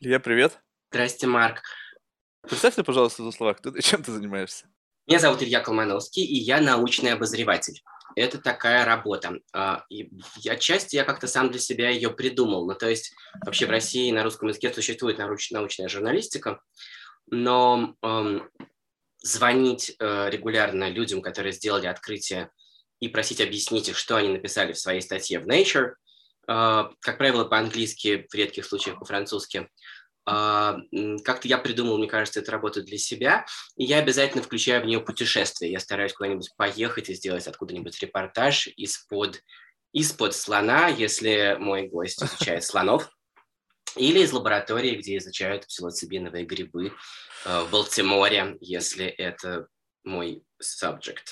Илья, привет. Здрасте, Марк. Представь мне, пожалуйста, в словах, кто ты, чем ты занимаешься? Меня зовут Илья Колмановский, и я научный обозреватель. Это такая работа. А, и отчасти я как-то сам для себя ее придумал. Ну, то есть вообще в России на русском языке существует научная журналистика, но эм, звонить э, регулярно людям, которые сделали открытие, и просить объяснить их, что они написали в своей статье в Nature, как правило, по-английски, в редких случаях по-французски, а, как-то я придумал, мне кажется, эту работу для себя, и я обязательно включаю в нее путешествие. Я стараюсь куда-нибудь поехать и сделать откуда-нибудь репортаж из-под из-под слона, если мой гость изучает слонов, или из лаборатории, где изучают псилоцибиновые грибы э, в Балтиморе, если это мой subject.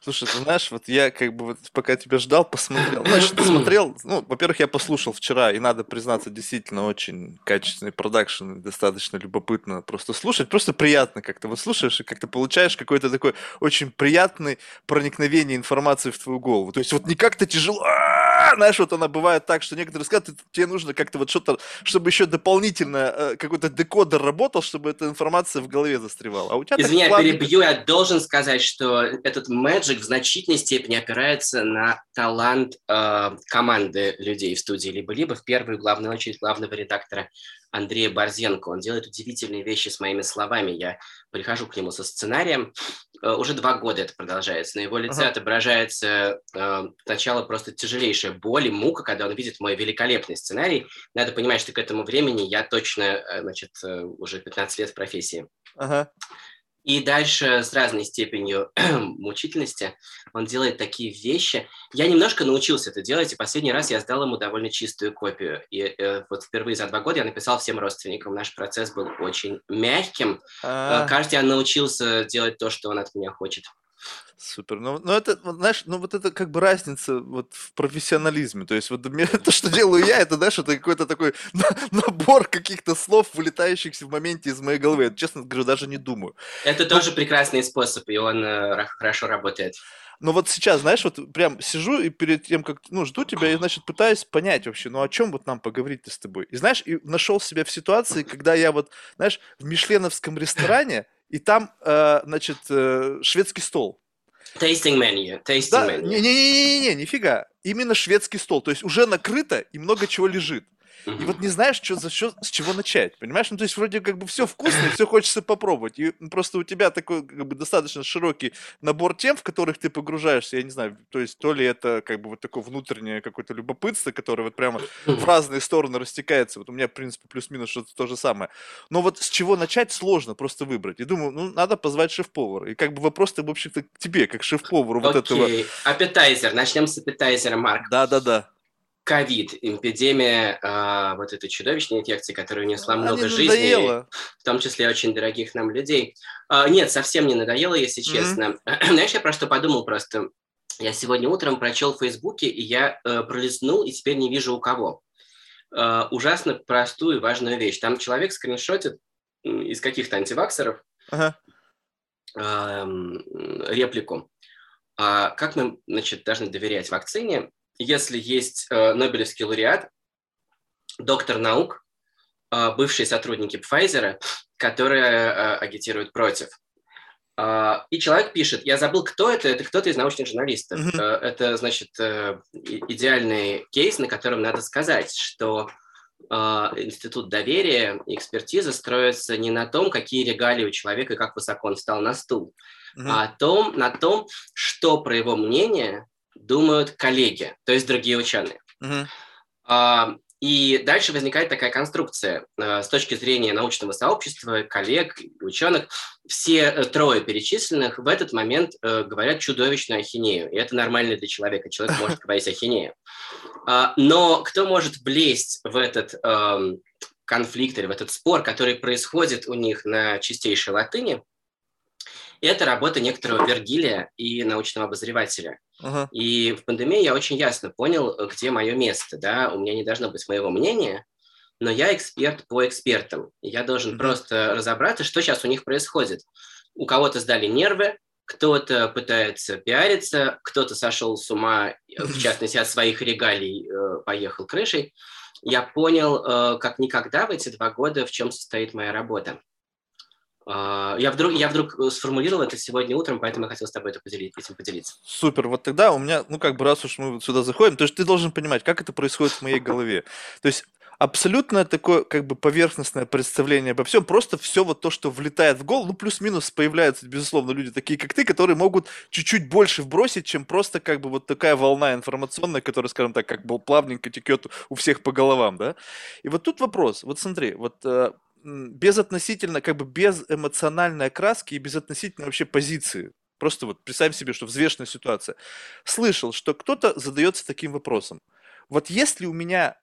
Слушай, ты знаешь, вот я как бы вот пока тебя ждал, посмотрел. Значит, посмотрел, ну, во-первых, я послушал вчера, и надо признаться, действительно очень качественный продакшн, достаточно любопытно просто слушать, просто приятно как-то. Вот слушаешь и как-то получаешь какой-то такой очень приятный проникновение информации в твою голову. То есть вот не как-то тяжело, знаешь, вот она бывает так, что некоторые скажут, тебе нужно как-то вот что-то, чтобы еще дополнительно э, какой-то декодер работал, чтобы эта информация в голове застревала. А у тебя Извини, я перебью, я должен сказать, что этот Magic в значительной степени опирается на талант э, команды людей в студии либо-либо, в первую главную очередь главного редактора Андрея Борзенко. Он делает удивительные вещи с моими словами. Я прихожу к нему со сценарием. Э, уже два года это продолжается. На его лице uh-huh. отображается э, сначала просто тяжелейшая боль и мука, когда он видит мой великолепный сценарий. Надо понимать, что к этому времени я точно, э, значит, э, уже 15 лет в профессии. Uh-huh. И дальше с разной степенью мучительности он делает такие вещи. Я немножко научился это делать, и последний раз я сдал ему довольно чистую копию. И э, вот впервые за два года я написал всем родственникам. Наш процесс был очень мягким. Э, кажется, я научился делать то, что он от меня хочет. Супер. Ну, ну это, знаешь, ну вот это как бы разница вот в профессионализме. То есть вот то, что делаю я, это, знаешь, это какой-то такой набор каких-то слов, вылетающих в моменте из моей головы. Я, честно говорю, даже не думаю. Это тоже прекрасный способ, и он э, хорошо работает. Но вот сейчас, знаешь, вот прям сижу и перед тем, как, ну, жду тебя, и, значит, пытаюсь понять вообще, ну, о чем вот нам поговорить-то с тобой. И, знаешь, и нашел себя в ситуации, когда я вот, знаешь, в мишленовском ресторане, и там, э, значит, э, шведский стол. Tasting menu. Tasting да, menu. Не-не-не, нифига. Именно шведский стол. То есть уже накрыто и много чего лежит. И вот не знаешь, что, за что, с чего начать, понимаешь? Ну, то есть вроде как бы все вкусно, все хочется попробовать. И просто у тебя такой как бы достаточно широкий набор тем, в которых ты погружаешься, я не знаю, то есть то ли это как бы вот такое внутреннее какое-то любопытство, которое вот прямо в разные стороны растекается. Вот у меня, в принципе, плюс-минус что-то то же самое. Но вот с чего начать сложно просто выбрать. И думаю, ну, надо позвать шеф-повара. И как бы вопрос-то, в общем-то, к тебе, как шеф-повару вот этого. Аппетайзер. Начнем с аппетайзера, Марк. Да-да-да ковид, эпидемия э, вот этой чудовищной инфекции, которая унесла Она много жизней, в том числе очень дорогих нам людей. Э, нет, совсем не надоело, если честно. Mm-hmm. Знаешь, я про что подумал просто? Я сегодня утром прочел в Фейсбуке, и я э, пролистнул, и теперь не вижу у кого. Э, ужасно простую и важную вещь. Там человек скриншотит из каких-то антиваксеров uh-huh. э, реплику. А как мы значит, должны доверять вакцине, если есть э, Нобелевский лауреат, доктор наук, э, бывшие сотрудники Pfizer, которые э, агитируют против. Uh, и человек пишет, я забыл, кто это, это кто-то из научных журналистов. Mm-hmm. Uh, это, значит, uh, идеальный кейс, на котором надо сказать, что институт доверия и экспертизы строится не на том, какие регалии у человека и как высоко он встал на стул, mm-hmm. а о том, на том, что, про его мнение, думают коллеги, то есть другие ученые. Uh-huh. А, и дальше возникает такая конструкция. А, с точки зрения научного сообщества, коллег, ученых, все э, трое перечисленных в этот момент э, говорят чудовищную ахинею. И это нормально для человека. Человек может говорить ахинею. А, но кто может влезть в этот э, конфликт или в этот спор, который происходит у них на чистейшей латыни, это работа некоторого Вергилия и научного обозревателя. Uh-huh. И в пандемии я очень ясно понял, где мое место. Да? У меня не должно быть моего мнения, но я эксперт по экспертам. Я должен uh-huh. просто разобраться, что сейчас у них происходит. У кого-то сдали нервы, кто-то пытается пиариться, кто-то сошел с ума, в частности, от своих регалий э, поехал крышей. я понял как никогда в эти два года, в чем состоит моя работа. А, я вдруг, я вдруг э, сформулировал это сегодня утром, поэтому я хотел с тобой это поделить, этим поделиться. Супер. Вот тогда у меня, ну как бы раз уж мы сюда заходим, то есть ты должен понимать, как это происходит в моей голове. То есть абсолютно такое как бы поверхностное представление обо всем, просто все вот то, что влетает в голову, ну плюс-минус появляются, безусловно, люди такие, как ты, которые могут чуть-чуть больше вбросить, чем просто как бы вот такая волна информационная, которая, скажем так, как бы плавненько текет у всех по головам, да. И вот тут вопрос, вот смотри, вот э, без относительно, как бы без эмоциональной окраски и без относительно вообще позиции. Просто вот представь себе, что взвешенная ситуация. Слышал, что кто-то задается таким вопросом. Вот если у меня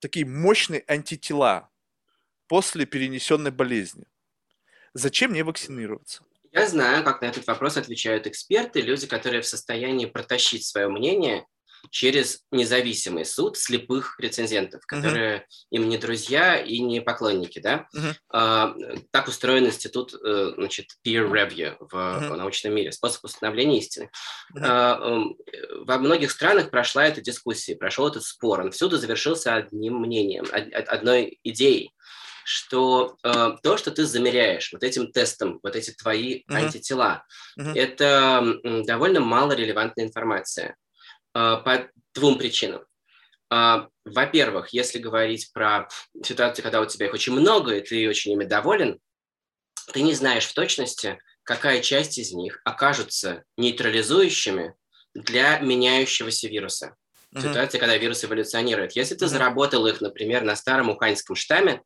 такие мощные антитела после перенесенной болезни, зачем мне вакцинироваться? Я знаю, как на этот вопрос отвечают эксперты, люди, которые в состоянии протащить свое мнение через независимый суд слепых рецензентов, которые uh-huh. им не друзья и не поклонники, да. Uh-huh. А, так устроен институт, э, значит, peer review в uh-huh. научном мире, способ установления истины. Uh-huh. А, во многих странах прошла эта дискуссия, прошел этот спор, он всюду завершился одним мнением, одной идеей что э, то, что ты замеряешь вот этим тестом, вот эти твои uh-huh. антитела, uh-huh. это э, довольно мало релевантная информация. А, по двум причинам. А, во-первых, если говорить про ситуацию, когда у тебя их очень много, и ты очень ими доволен, ты не знаешь в точности, какая часть из них окажутся нейтрализующими для меняющегося вируса. Mm-hmm. Ситуация, когда вирус эволюционирует. Если ты mm-hmm. заработал их, например, на старом уханьском штамме,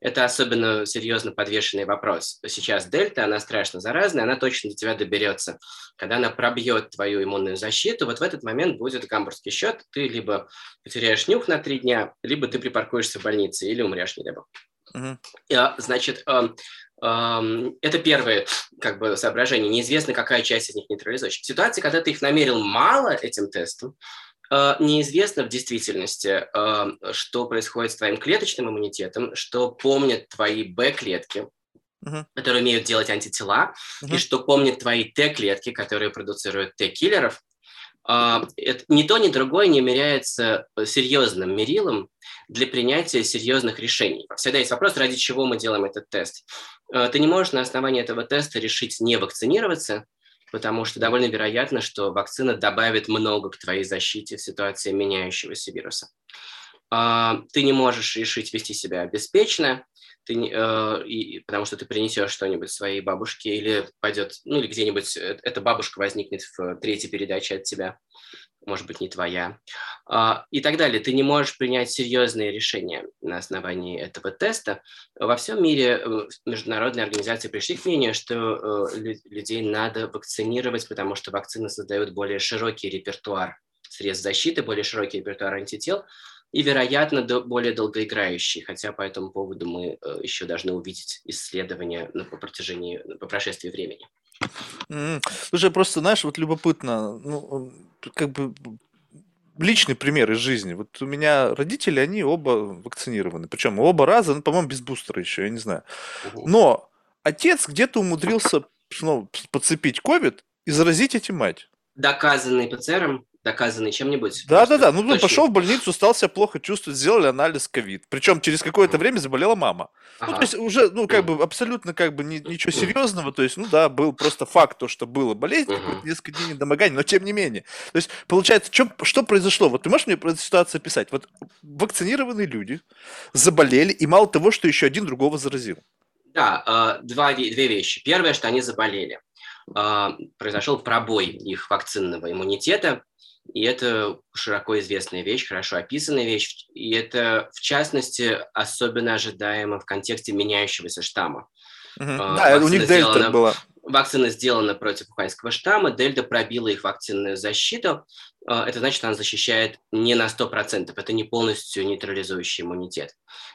это особенно серьезно подвешенный вопрос. Сейчас дельта, она страшно заразная, она точно до тебя доберется. Когда она пробьет твою иммунную защиту, вот в этот момент будет гамбургский счет, ты либо потеряешь нюх на три дня, либо ты припаркуешься в больнице или умрешь, не дай бог. Uh-huh. Значит, эм, эм, это первое как бы, соображение. Неизвестно, какая часть из них нейтрализующая. В ситуации, когда ты их намерил мало этим тестом, неизвестно в действительности, а, что происходит с твоим клеточным иммунитетом, что помнят твои Б-клетки, uh-huh. которые умеют делать антитела, uh-huh. и что помнят твои Т-клетки, которые продуцируют Т-киллеров. А, ни то, ни другое не является серьезным мерилом для принятия серьезных решений. Всегда есть вопрос, ради чего мы делаем этот тест. Ты не можешь на основании этого теста решить не вакцинироваться, потому что довольно вероятно, что вакцина добавит много к твоей защите в ситуации меняющегося вируса. А, ты не можешь решить вести себя беспечно, ты, э, и, потому что ты принесешь что-нибудь своей бабушке или пойдет, ну или где-нибудь э, эта бабушка возникнет в третьей передаче от тебя может быть, не твоя, а, и так далее. Ты не можешь принять серьезные решения на основании этого теста. Во всем мире э, международные организации пришли к мнению, что э, людей надо вакцинировать, потому что вакцины создают более широкий репертуар средств защиты, более широкий репертуар антител, и, вероятно, более долгоиграющий, хотя по этому поводу мы э, еще должны увидеть исследования по протяжении, по прошествии времени. Mm. Слушай, просто, знаешь, вот любопытно, ну, как бы личный пример из жизни. Вот у меня родители, они оба вакцинированы. Причем оба раза, ну, по-моему, без бустера еще, я не знаю. Но отец где-то умудрился ну, подцепить ковид и заразить этим мать. Доказанный ПЦРом? Доказанный чем-нибудь? Да, да, да. Ну, точно. пошел в больницу, стал себя плохо чувствовать, сделали анализ ковид. Причем через какое-то время заболела мама. Ага. Ну, то есть уже, ну, как бы абсолютно как бы ни, ничего серьезного. То есть, ну да, был просто факт, то, что было болезнь, uh несколько дней недомогания, но тем не менее. То есть, получается, что, что произошло? Вот ты можешь мне про эту ситуацию описать? Вот вакцинированные люди заболели, и мало того, что еще один другого заразил. Да, а, два, две вещи. Первое, что они заболели. А, произошел пробой их вакцинного иммунитета, и это широко известная вещь, хорошо описанная вещь. И это, в частности, особенно ожидаемо в контексте меняющегося штамма. Угу. Да, у них дельта сделана, была. Вакцина сделана против уханьского штамма, дельта пробила их вакцинную защиту. А, это значит, она защищает не на 100%, это не полностью нейтрализующий иммунитет.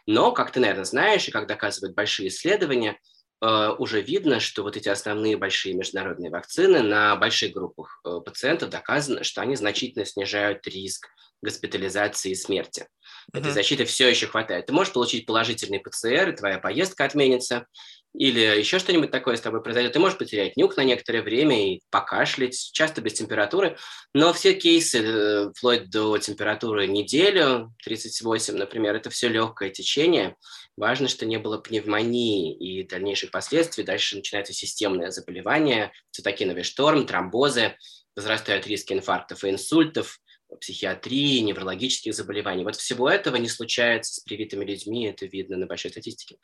Но, как ты, наверное, знаешь, и как доказывают большие исследования, уже видно, что вот эти основные большие международные вакцины на больших группах э, пациентов доказано, что они значительно снижают риск госпитализации и смерти. Этой uh-huh. защиты все еще хватает. Ты можешь получить положительный ПЦР, и твоя поездка отменится, или еще что-нибудь такое с тобой произойдет. Ты можешь потерять нюх на некоторое время и покашлять, часто без температуры. Но все кейсы, э, вплоть до температуры неделю, 38, например, это все легкое течение. Важно, что не было пневмонии и дальнейших последствий. Дальше начинается системное заболевание, цитокиновый шторм, тромбозы, возрастают риски инфарктов и инсультов, психиатрии, неврологических заболеваний. Вот всего этого не случается с привитыми людьми, это видно на большой статистике.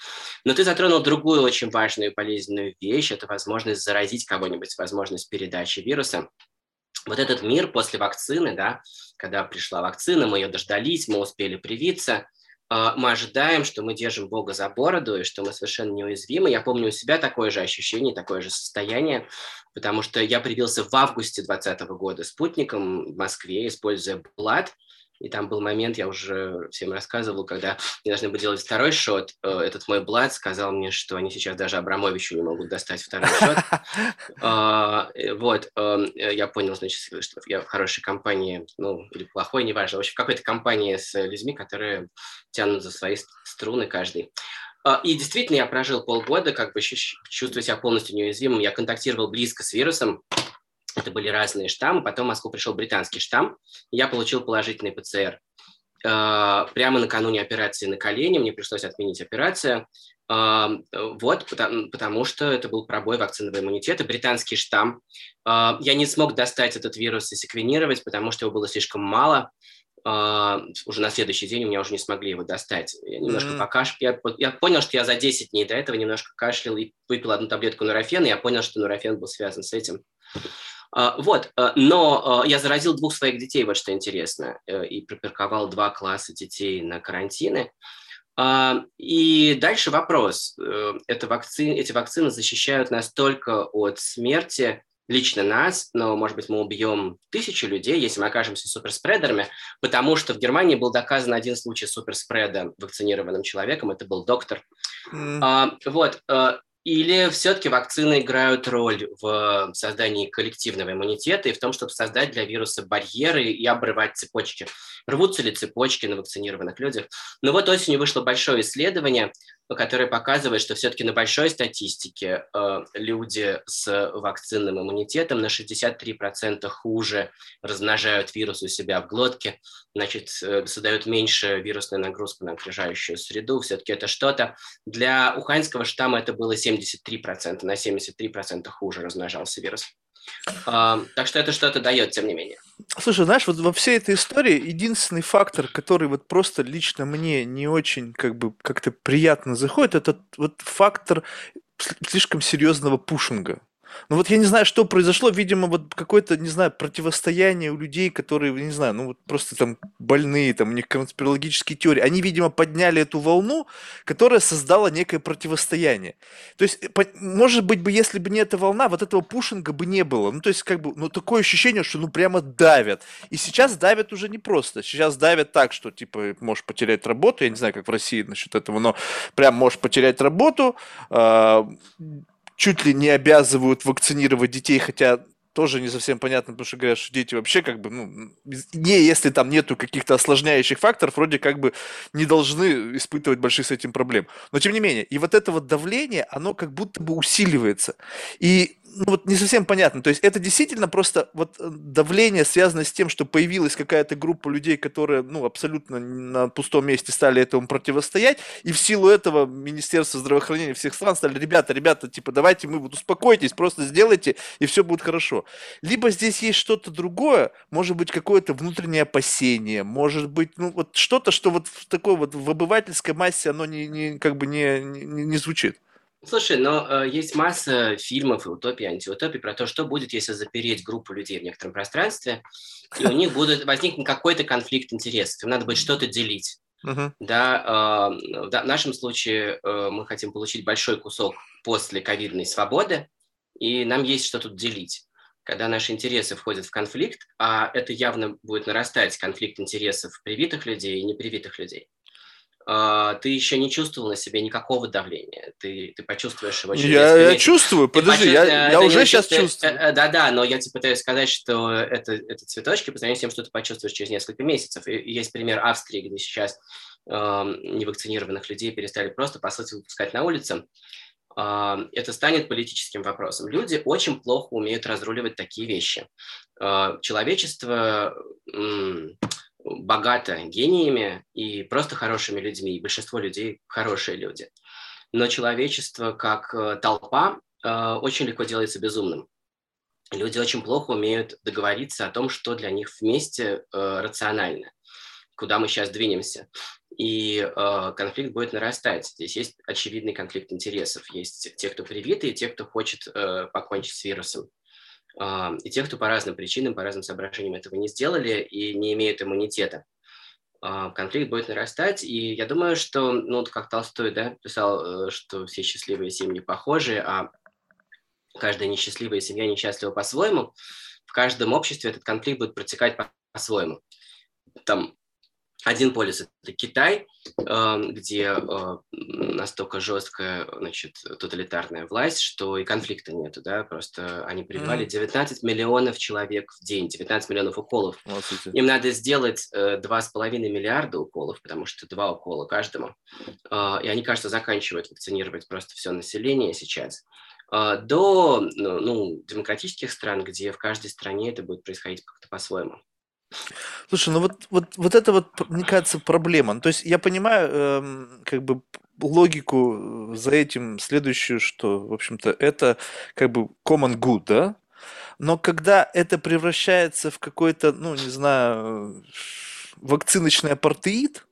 Но ты затронул другую очень важную и полезную вещь, это возможность заразить кого-нибудь, возможность передачи вируса. Вот этот мир после вакцины, да, когда пришла вакцина, мы ее дождались, мы успели привиться, мы ожидаем, что мы держим Бога за бороду и что мы совершенно неуязвимы. Я помню у себя такое же ощущение, такое же состояние, потому что я привился в августе 2020 года спутником в Москве, используя Блад – и там был момент, я уже всем рассказывал, когда мне должны были делать второй шот. Э, этот мой Блад сказал мне, что они сейчас даже Абрамовичу не могут достать второй шот. А, э, вот, эм, э, я понял, значит, что я в хорошей компании, ну, или плохой, неважно. В общем, в какой-то компании с людьми, которые тянут за свои струны каждый. А, и действительно, я прожил полгода, как бы чувствуя себя полностью неуязвимым. Я контактировал близко с вирусом, это были разные штаммы. Потом в Москву пришел британский штамм. Я получил положительный ПЦР. А, прямо накануне операции на колени мне пришлось отменить операцию. А, вот, потому, потому что это был пробой вакцинного иммунитета, британский штамм. А, я не смог достать этот вирус и секвенировать, потому что его было слишком мало. Уже на следующий день у меня уже не смогли его достать. Я немножко mm-hmm. покашлял. Я, я понял, что я за 10 дней до этого немножко кашлял и выпил одну таблетку нурофена. И я понял, что нурофен был связан с этим. А, вот, э, но э, я заразил двух своих детей, вот что интересно, э, и пропарковал два класса детей на карантины. А, и дальше вопрос. Это вакци... Эти вакцины защищают нас только от смерти, лично нас, но, может быть, мы убьем тысячи людей, если мы окажемся суперспредерами, потому что в Германии был доказан один случай суперспреда вакцинированным человеком, это был доктор. Mm. А, вот, или все-таки вакцины играют роль в создании коллективного иммунитета и в том, чтобы создать для вируса барьеры и обрывать цепочки? Рвутся ли цепочки на вакцинированных людях? Ну вот осенью вышло большое исследование, которое показывает, что все-таки на большой статистике э, люди с вакцинным иммунитетом на 63% хуже размножают вирус у себя в глотке, значит, э, создают меньше вирусную нагрузку на окружающую среду. Все-таки это что-то. Для уханьского штамма это было 73%, на 73% хуже размножался вирус. А, так что это что-то дает, тем не менее. Слушай, знаешь, вот во всей этой истории единственный фактор, который вот просто лично мне не очень как бы как-то приятно заходит, это вот фактор слишком серьезного пушинга. Ну вот я не знаю, что произошло, видимо, вот какое-то, не знаю, противостояние у людей, которые, не знаю, ну вот просто там больные, там у них конспирологические теории. Они, видимо, подняли эту волну, которая создала некое противостояние. То есть, может быть бы, если бы не эта волна, вот этого пушинга бы не было. Ну то есть, как бы, ну такое ощущение, что ну прямо давят. И сейчас давят уже не просто. Сейчас давят так, что типа можешь потерять работу. Я не знаю, как в России насчет этого, но прям можешь потерять работу, а, чуть ли не обязывают вакцинировать детей, хотя тоже не совсем понятно, потому что говорят, что дети вообще как бы, ну, не, если там нету каких-то осложняющих факторов, вроде как бы не должны испытывать больших с этим проблем. Но тем не менее, и вот это вот давление, оно как будто бы усиливается. И ну, вот не совсем понятно. То есть это действительно просто вот э, давление связано с тем, что появилась какая-то группа людей, которые, ну, абсолютно на пустом месте стали этому противостоять, и в силу этого Министерство здравоохранения всех стран стали, ребята, ребята, типа, давайте мы вот успокойтесь, просто сделайте, и все будет хорошо. Либо здесь есть что-то другое, может быть, какое-то внутреннее опасение, может быть, ну, вот что-то, что вот в такой вот в обывательской массе оно не, не как бы не, не, не звучит. Слушай, но э, есть масса фильмов и утопии, антиутопии про то, что будет, если запереть группу людей в некотором пространстве, и у них будет возникнет какой-то конфликт интересов, им надо будет что-то делить. Uh-huh. Да, э, в нашем случае э, мы хотим получить большой кусок после ковидной свободы, и нам есть что тут делить. Когда наши интересы входят в конфликт, а это явно будет нарастать конфликт интересов привитых людей и непривитых людей, ты еще не чувствовал на себе никакого давления. Ты, ты почувствуешь его через Я, я чувствую, подожди, почувств- я, э, я уже сейчас чувствуешь- чувствую. э, э, Да-да, но я тебе пытаюсь сказать, что это, это цветочки по сравнению с тем, что ты почувствуешь через несколько месяцев. И есть пример Австрии, где сейчас эм, невакцинированных людей перестали просто, по сути, выпускать на улице. Эм, Это станет политическим вопросом. Люди очень плохо умеют разруливать такие вещи. Э, Человечество м, богато гениями и просто хорошими людьми. И большинство людей хорошие люди. Но человечество как э, толпа э, очень легко делается безумным. Люди очень плохо умеют договориться о том, что для них вместе э, рационально, куда мы сейчас двинемся. И конфликт будет нарастать. Здесь есть очевидный конфликт интересов. Есть те, кто привиты, и те, кто хочет покончить с вирусом. А, и те, кто по разным причинам, по разным соображениям этого не сделали и не имеют иммунитета. А, Конфликт будет нарастать, и я думаю, что, ну, как Толстой да, писал, э, что все счастливые семьи похожи, а каждая несчастливая семья несчастлива по-своему, в каждом обществе этот конфликт будет протекать по- по-своему. Там один полюс – это Китай, э, где э, настолько жесткая, значит, тоталитарная власть, что и конфликта нету, да, просто они прививали Мгм. 19 миллионов человек в день, 19 миллионов уколов. Молодцы. Им надо сделать э, два с половиной миллиарда уколов, потому что два укола каждому. А, И они, кажется, заканчивают вакцинировать просто все население сейчас. До ну, ну, демократических стран, где в каждой стране это будет происходить как-то по-своему. Слушай, ну вот, вот, вот это вот, мне кажется, проблема. Ну, То есть я понимаю, эм, как бы логику э, за этим следующую, что, в общем-то, это как бы common good, да? Но когда это превращается в какой-то, ну, не знаю, вакциночный апартеид,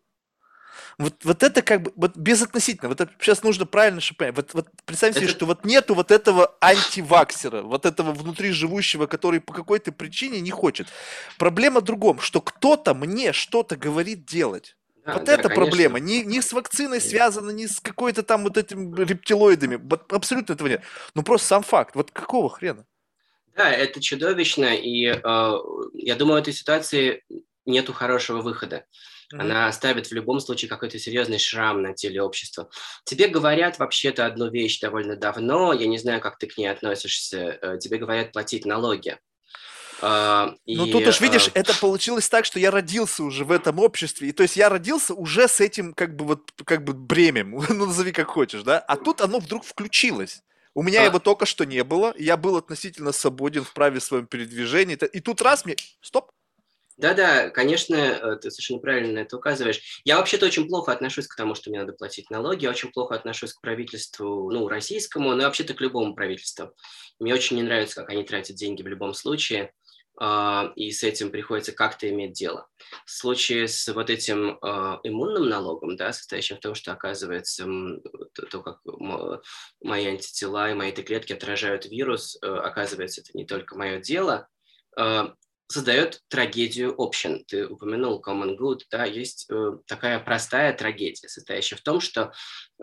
вот, вот это как бы, вот безотносительно, вот это сейчас нужно правильно понять. Вот, вот представь себе, Это- что вот нету вот этого антиваксера, вот этого внутри живущего, который по какой-то причине не хочет. Проблема в другом, что кто-то мне что-то говорит делать. Да, вот да, это конечно. проблема. Не, не с вакциной связано, не с какой-то там вот этим рептилоидами. Вот абсолютно этого нет. Ну просто сам факт. Вот какого хрена? Да, это чудовищно, и э, я думаю, в этой ситуации нету хорошего выхода. Мгм. Она оставит в любом случае какой-то серьезный шрам на теле общества. Тебе говорят вообще-то одну вещь довольно давно, я не знаю, как ты к ней относишься, э, тебе говорят платить налоги. А, Ну тут уж видишь, э, это получилось так, что я родился уже в этом обществе. И то есть я родился уже с этим как бы вот как бы бремем, ну назови как хочешь, да? А тут оно вдруг включилось. У меня А. его только что не было, я был относительно свободен в праве своем передвижении. И тут раз мне... Стоп! Да-да, конечно, э, ты совершенно правильно это указываешь. Я вообще-то очень плохо отношусь к тому, что мне надо платить налоги, я очень плохо отношусь к правительству, ну, российскому, но вообще-то к любому правительству. Мне очень не нравится, как они тратят деньги в любом случае, а, и с этим приходится как-то иметь дело. В случае с вот этим а, иммунным налогом, да, состоящим в том, что оказывается то, как мои антитела и мои Т-клетки отражают вирус, э, оказывается, это не только мое дело, э, создает трагедию общин. Ты упомянул common good, да, есть э, такая простая трагедия, состоящая в том, что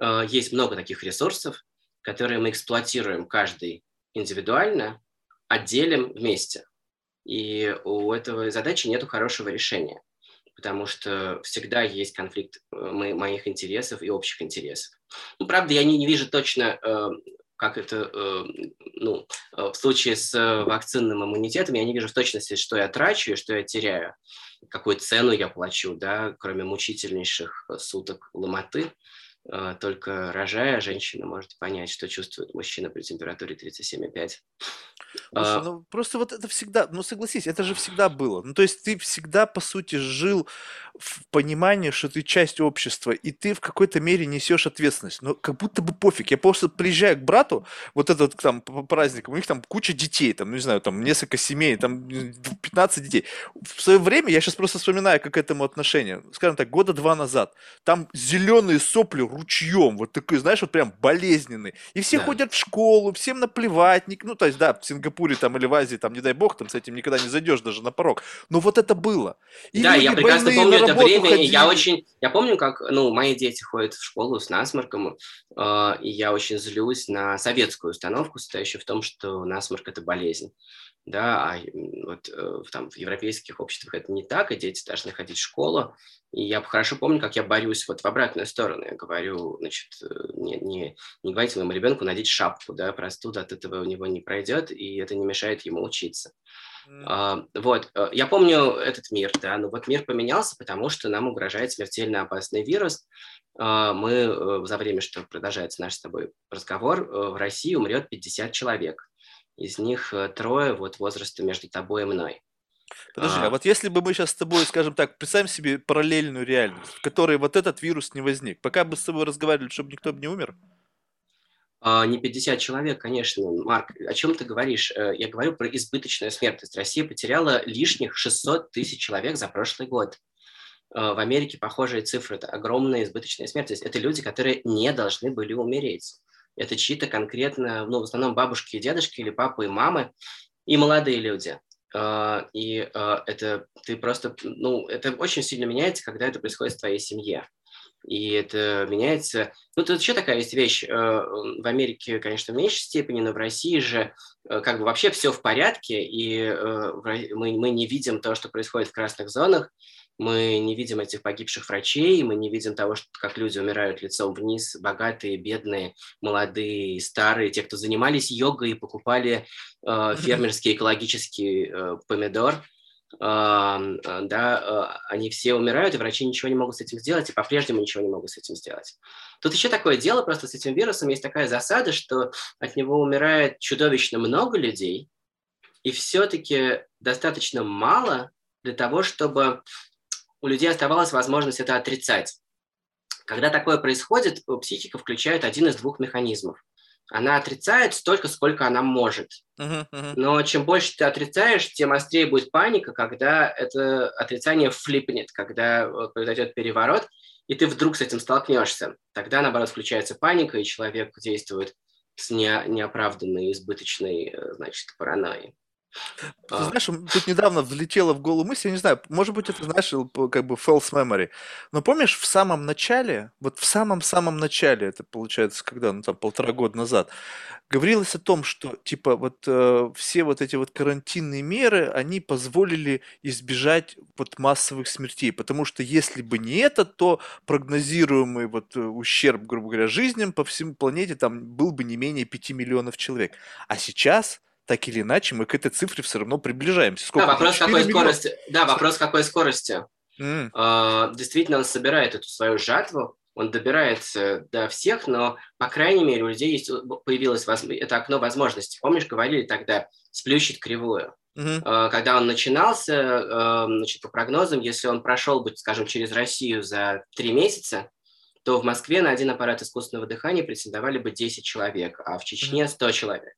э, есть много таких ресурсов, которые мы эксплуатируем каждый индивидуально, а делим вместе. И у этого задачи нет хорошего решения, потому что всегда есть конфликт э, мо- моих интересов и общих интересов. Ну, правда, я не, не вижу точно, э, как это, э, ну, э, в случае с э, вакцинным иммунитетом, я не вижу в точности, что я трачу и что я теряю, какую цену я плачу, да, кроме мучительнейших суток ломоты. Э, Только рожая, женщина может понять, что чувствует мужчина при температуре 37,5. Слушай, А, ну просто вот это всегда, ну согласись, это же всегда было. Ну то есть ты всегда, по сути, жил в понимании, что ты часть общества, и ты в какой-то мере несешь ответственность. Но как будто бы пофиг. Я просто приезжаю к брату, вот этот там по праздникам, у них там куча детей, там, ну не знаю, там несколько семей, там 15 детей. В свое время, я сейчас просто вспоминаю, как к этому отношение, скажем так, года два назад, там зеленые сопли ручьем, вот такой, знаешь, вот прям болезненный. И все Да. ходят в школу, всем наплевать, ну, то есть, да, в Сингапуре там или в Азии, там, не дай бог, там с этим никогда не зайдешь даже на порог. Но вот это было. И да, я прекрасно помню это время. и Я ходили. очень, я помню, как, ну, мои дети ходят в школу с насморком, э, и я очень злюсь на советскую установку, состоящую в том, что насморк это болезнь. Да, а вот э, там в европейских обществах это не так, и дети должны ходить в школу. И я хорошо помню, как я борюсь вот в обратную сторону. Я говорю, значит, э, не, не, не говорите моему ребенку надеть шапку, да, простуда от этого у него не пройдет, и это не мешает ему учиться. М. А, Вот, э, я помню этот мир, да, но вот мир поменялся, потому что нам угрожает смертельно опасный вирус. А, Мы э, за время, что продолжается наш с тобой разговор, в России умрет 50 человек. Из них э, трое вот возраста между тобой и мной. Подожди, А. а вот если бы мы сейчас с тобой, скажем так, представим себе параллельную реальность, в которой вот этот вирус не возник, пока бы с тобой разговаривали, чтобы никто бы не умер? А, Не 50 человек, конечно, Марк. О чем ты говоришь? Э, Я говорю про избыточную смертность. Россия потеряла лишних 600 тысяч человек за прошлый год. Э, В Америке похожие цифры. Это огромная избыточная смертность. Это люди, которые не должны были умереть. Это чьи-то конкретно, ну, в основном бабушки и дедушки, или папы и мамы, и молодые люди. Э, И э, это ты просто, ну, это очень сильно меняется, когда это происходит в твоей семье. И это меняется. Ну, тут еще такая есть вещь. э, В Америке, конечно, в меньшей степени, но в России же как бы вообще все в порядке, и мы, мы не видим то, что происходит в красных зонах, мы не видим этих погибших врачей, мы не видим того, что, как люди умирают лицом вниз, богатые, бедные, молодые, старые, те, кто занимались йогой и покупали э, фермерский экологический э, помидор, э, да, э, они все умирают, и врачи ничего не могут с этим сделать, и по-прежнему ничего не могут с этим сделать. Тут еще такое дело, просто с этим вирусом есть такая засада, что от него умирает чудовищно много людей, и все-таки достаточно мало для того, чтобы у людей оставалась возможность это отрицать. Когда такое происходит, э, психика включает один из двух механизмов. Она отрицает столько, сколько она может. Мгм, мгм. Но чем больше ты отрицаешь, тем острее будет паника, когда это отрицание флипнет, когда э, произойдет переворот, и ты вдруг с этим столкнешься. Тогда, наоборот, включается паника, и человек действует с не- неоправданной, избыточной, э, значит, паранойей. Ты А. знаешь, тут недавно взлетела в голову мысль, я не знаю, может быть, это, знаешь, как бы false memory, но помнишь, в самом начале, вот в самом-самом начале, это получается, когда, ну, там, полтора года назад, говорилось о том, что, типа, вот э, все вот эти вот карантинные меры, они позволили избежать вот массовых смертей, потому что если бы не это, то прогнозируемый вот э, ущерб, грубо говоря, жизням по всему планете там был бы не менее 5 миллионов человек. А сейчас так или иначе, мы к этой цифре все равно приближаемся. Да, Сколько? уже? вопрос 4 какой миллиона? скорости. Да, вопрос какой скорости. М, А, Действительно, он собирает эту свою жатву, он добирается до всех, но, по крайней мере, у людей есть, э, появилось воз- это окно возможностей. Помнишь, говорили тогда сплющить кривую? Э, когда он начинался, э, значит, по прогнозам, если он прошел бы, скажем, через Россию за три месяца, то в Москве на один аппарат искусственного дыхания претендовали бы 10 человек, а в Чечне 100 человек.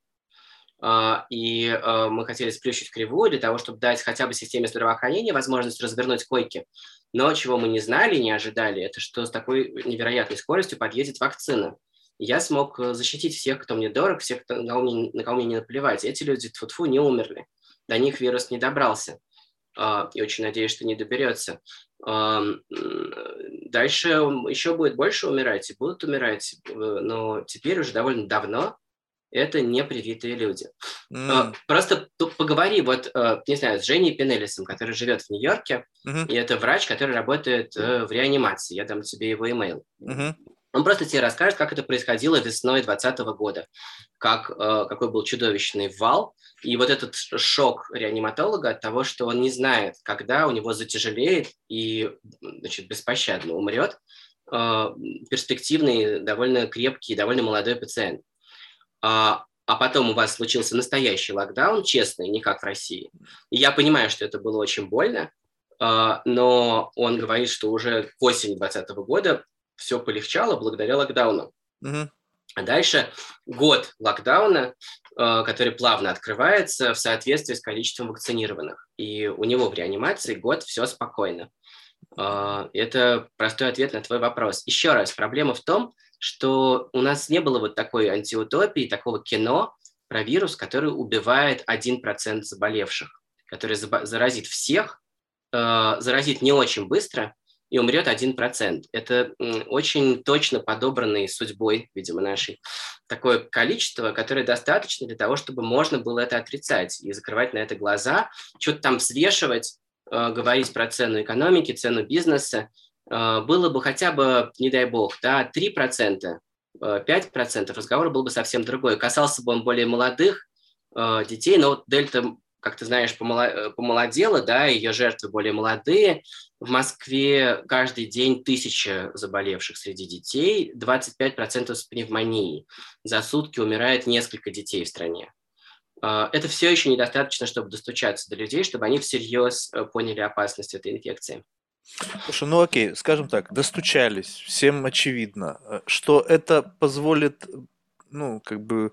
А, И э, мы хотели сплющить кривую для того, чтобы дать хотя бы системе здравоохранения возможность развернуть койки. Но чего мы не знали, не ожидали, это что с такой невероятной скоростью подъедет вакцина. И Я смог э, защитить всех, кто мне дорог, всех, кто, на, кого мне, на кого мне не наплевать. Эти люди, тьфу не умерли до них вирус не добрался. А, И очень надеюсь, что не доберется. Дальше еще будет больше умирать, и будут умирать, э, но теперь уже довольно давно это не привитые люди. А, м, Просто поговори, вот, э, не знаю, с Женей Пенелисом, который живет в Нью-Йорке, мгм, и это врач, который работает э, в реанимации. Я дам тебе его имейл. мгм, Он просто тебе расскажет, как это происходило весной 2020 года, как, э, какой был чудовищный вал, и вот этот шок реаниматолога от того, что он не знает, когда у него затяжелеет и значит, беспощадно умрет э, перспективный, довольно крепкий, довольно молодой пациент. А, а потом у вас случился настоящий локдаун, честный, не как в России. И я понимаю, что это было очень больно, а, но он говорит, что уже к осени 2020 года все полегчало благодаря локдауну. мгм. А дальше год локдауна, э, который плавно открывается в соответствии с количеством вакцинированных. И у него в реанимации год все спокойно. А, это простой ответ на твой вопрос. Еще раз, проблема в том, что у нас не было вот такой антиутопии, такого кино про вирус, который убивает 1% заболевших, который заразит всех, э, заразит не очень быстро и умрет 1%. Это очень точно подобранный судьбой, видимо, нашей, такое количество, которое достаточно для того, чтобы можно было это отрицать и закрывать на это глаза, что-то там свешивать, Э, говорить про цену экономики, цену бизнеса, было бы хотя бы, не дай бог, да, 3%, 5%, э, разговор был бы совсем другой. Касался бы он более молодых детей, но вот Дельта, как ты знаешь, помолодела, да, ее жертвы более молодые. В Москве каждый день тысяча заболевших среди детей, 25% с пневмонией. За сутки умирает несколько детей в стране. Это все еще недостаточно, чтобы достучаться до людей, чтобы они всерьез э, поняли опасность этой инфекции. Слушай, ну окей, скажем так, достучались, всем очевидно, э, что это позволит, ну, как бы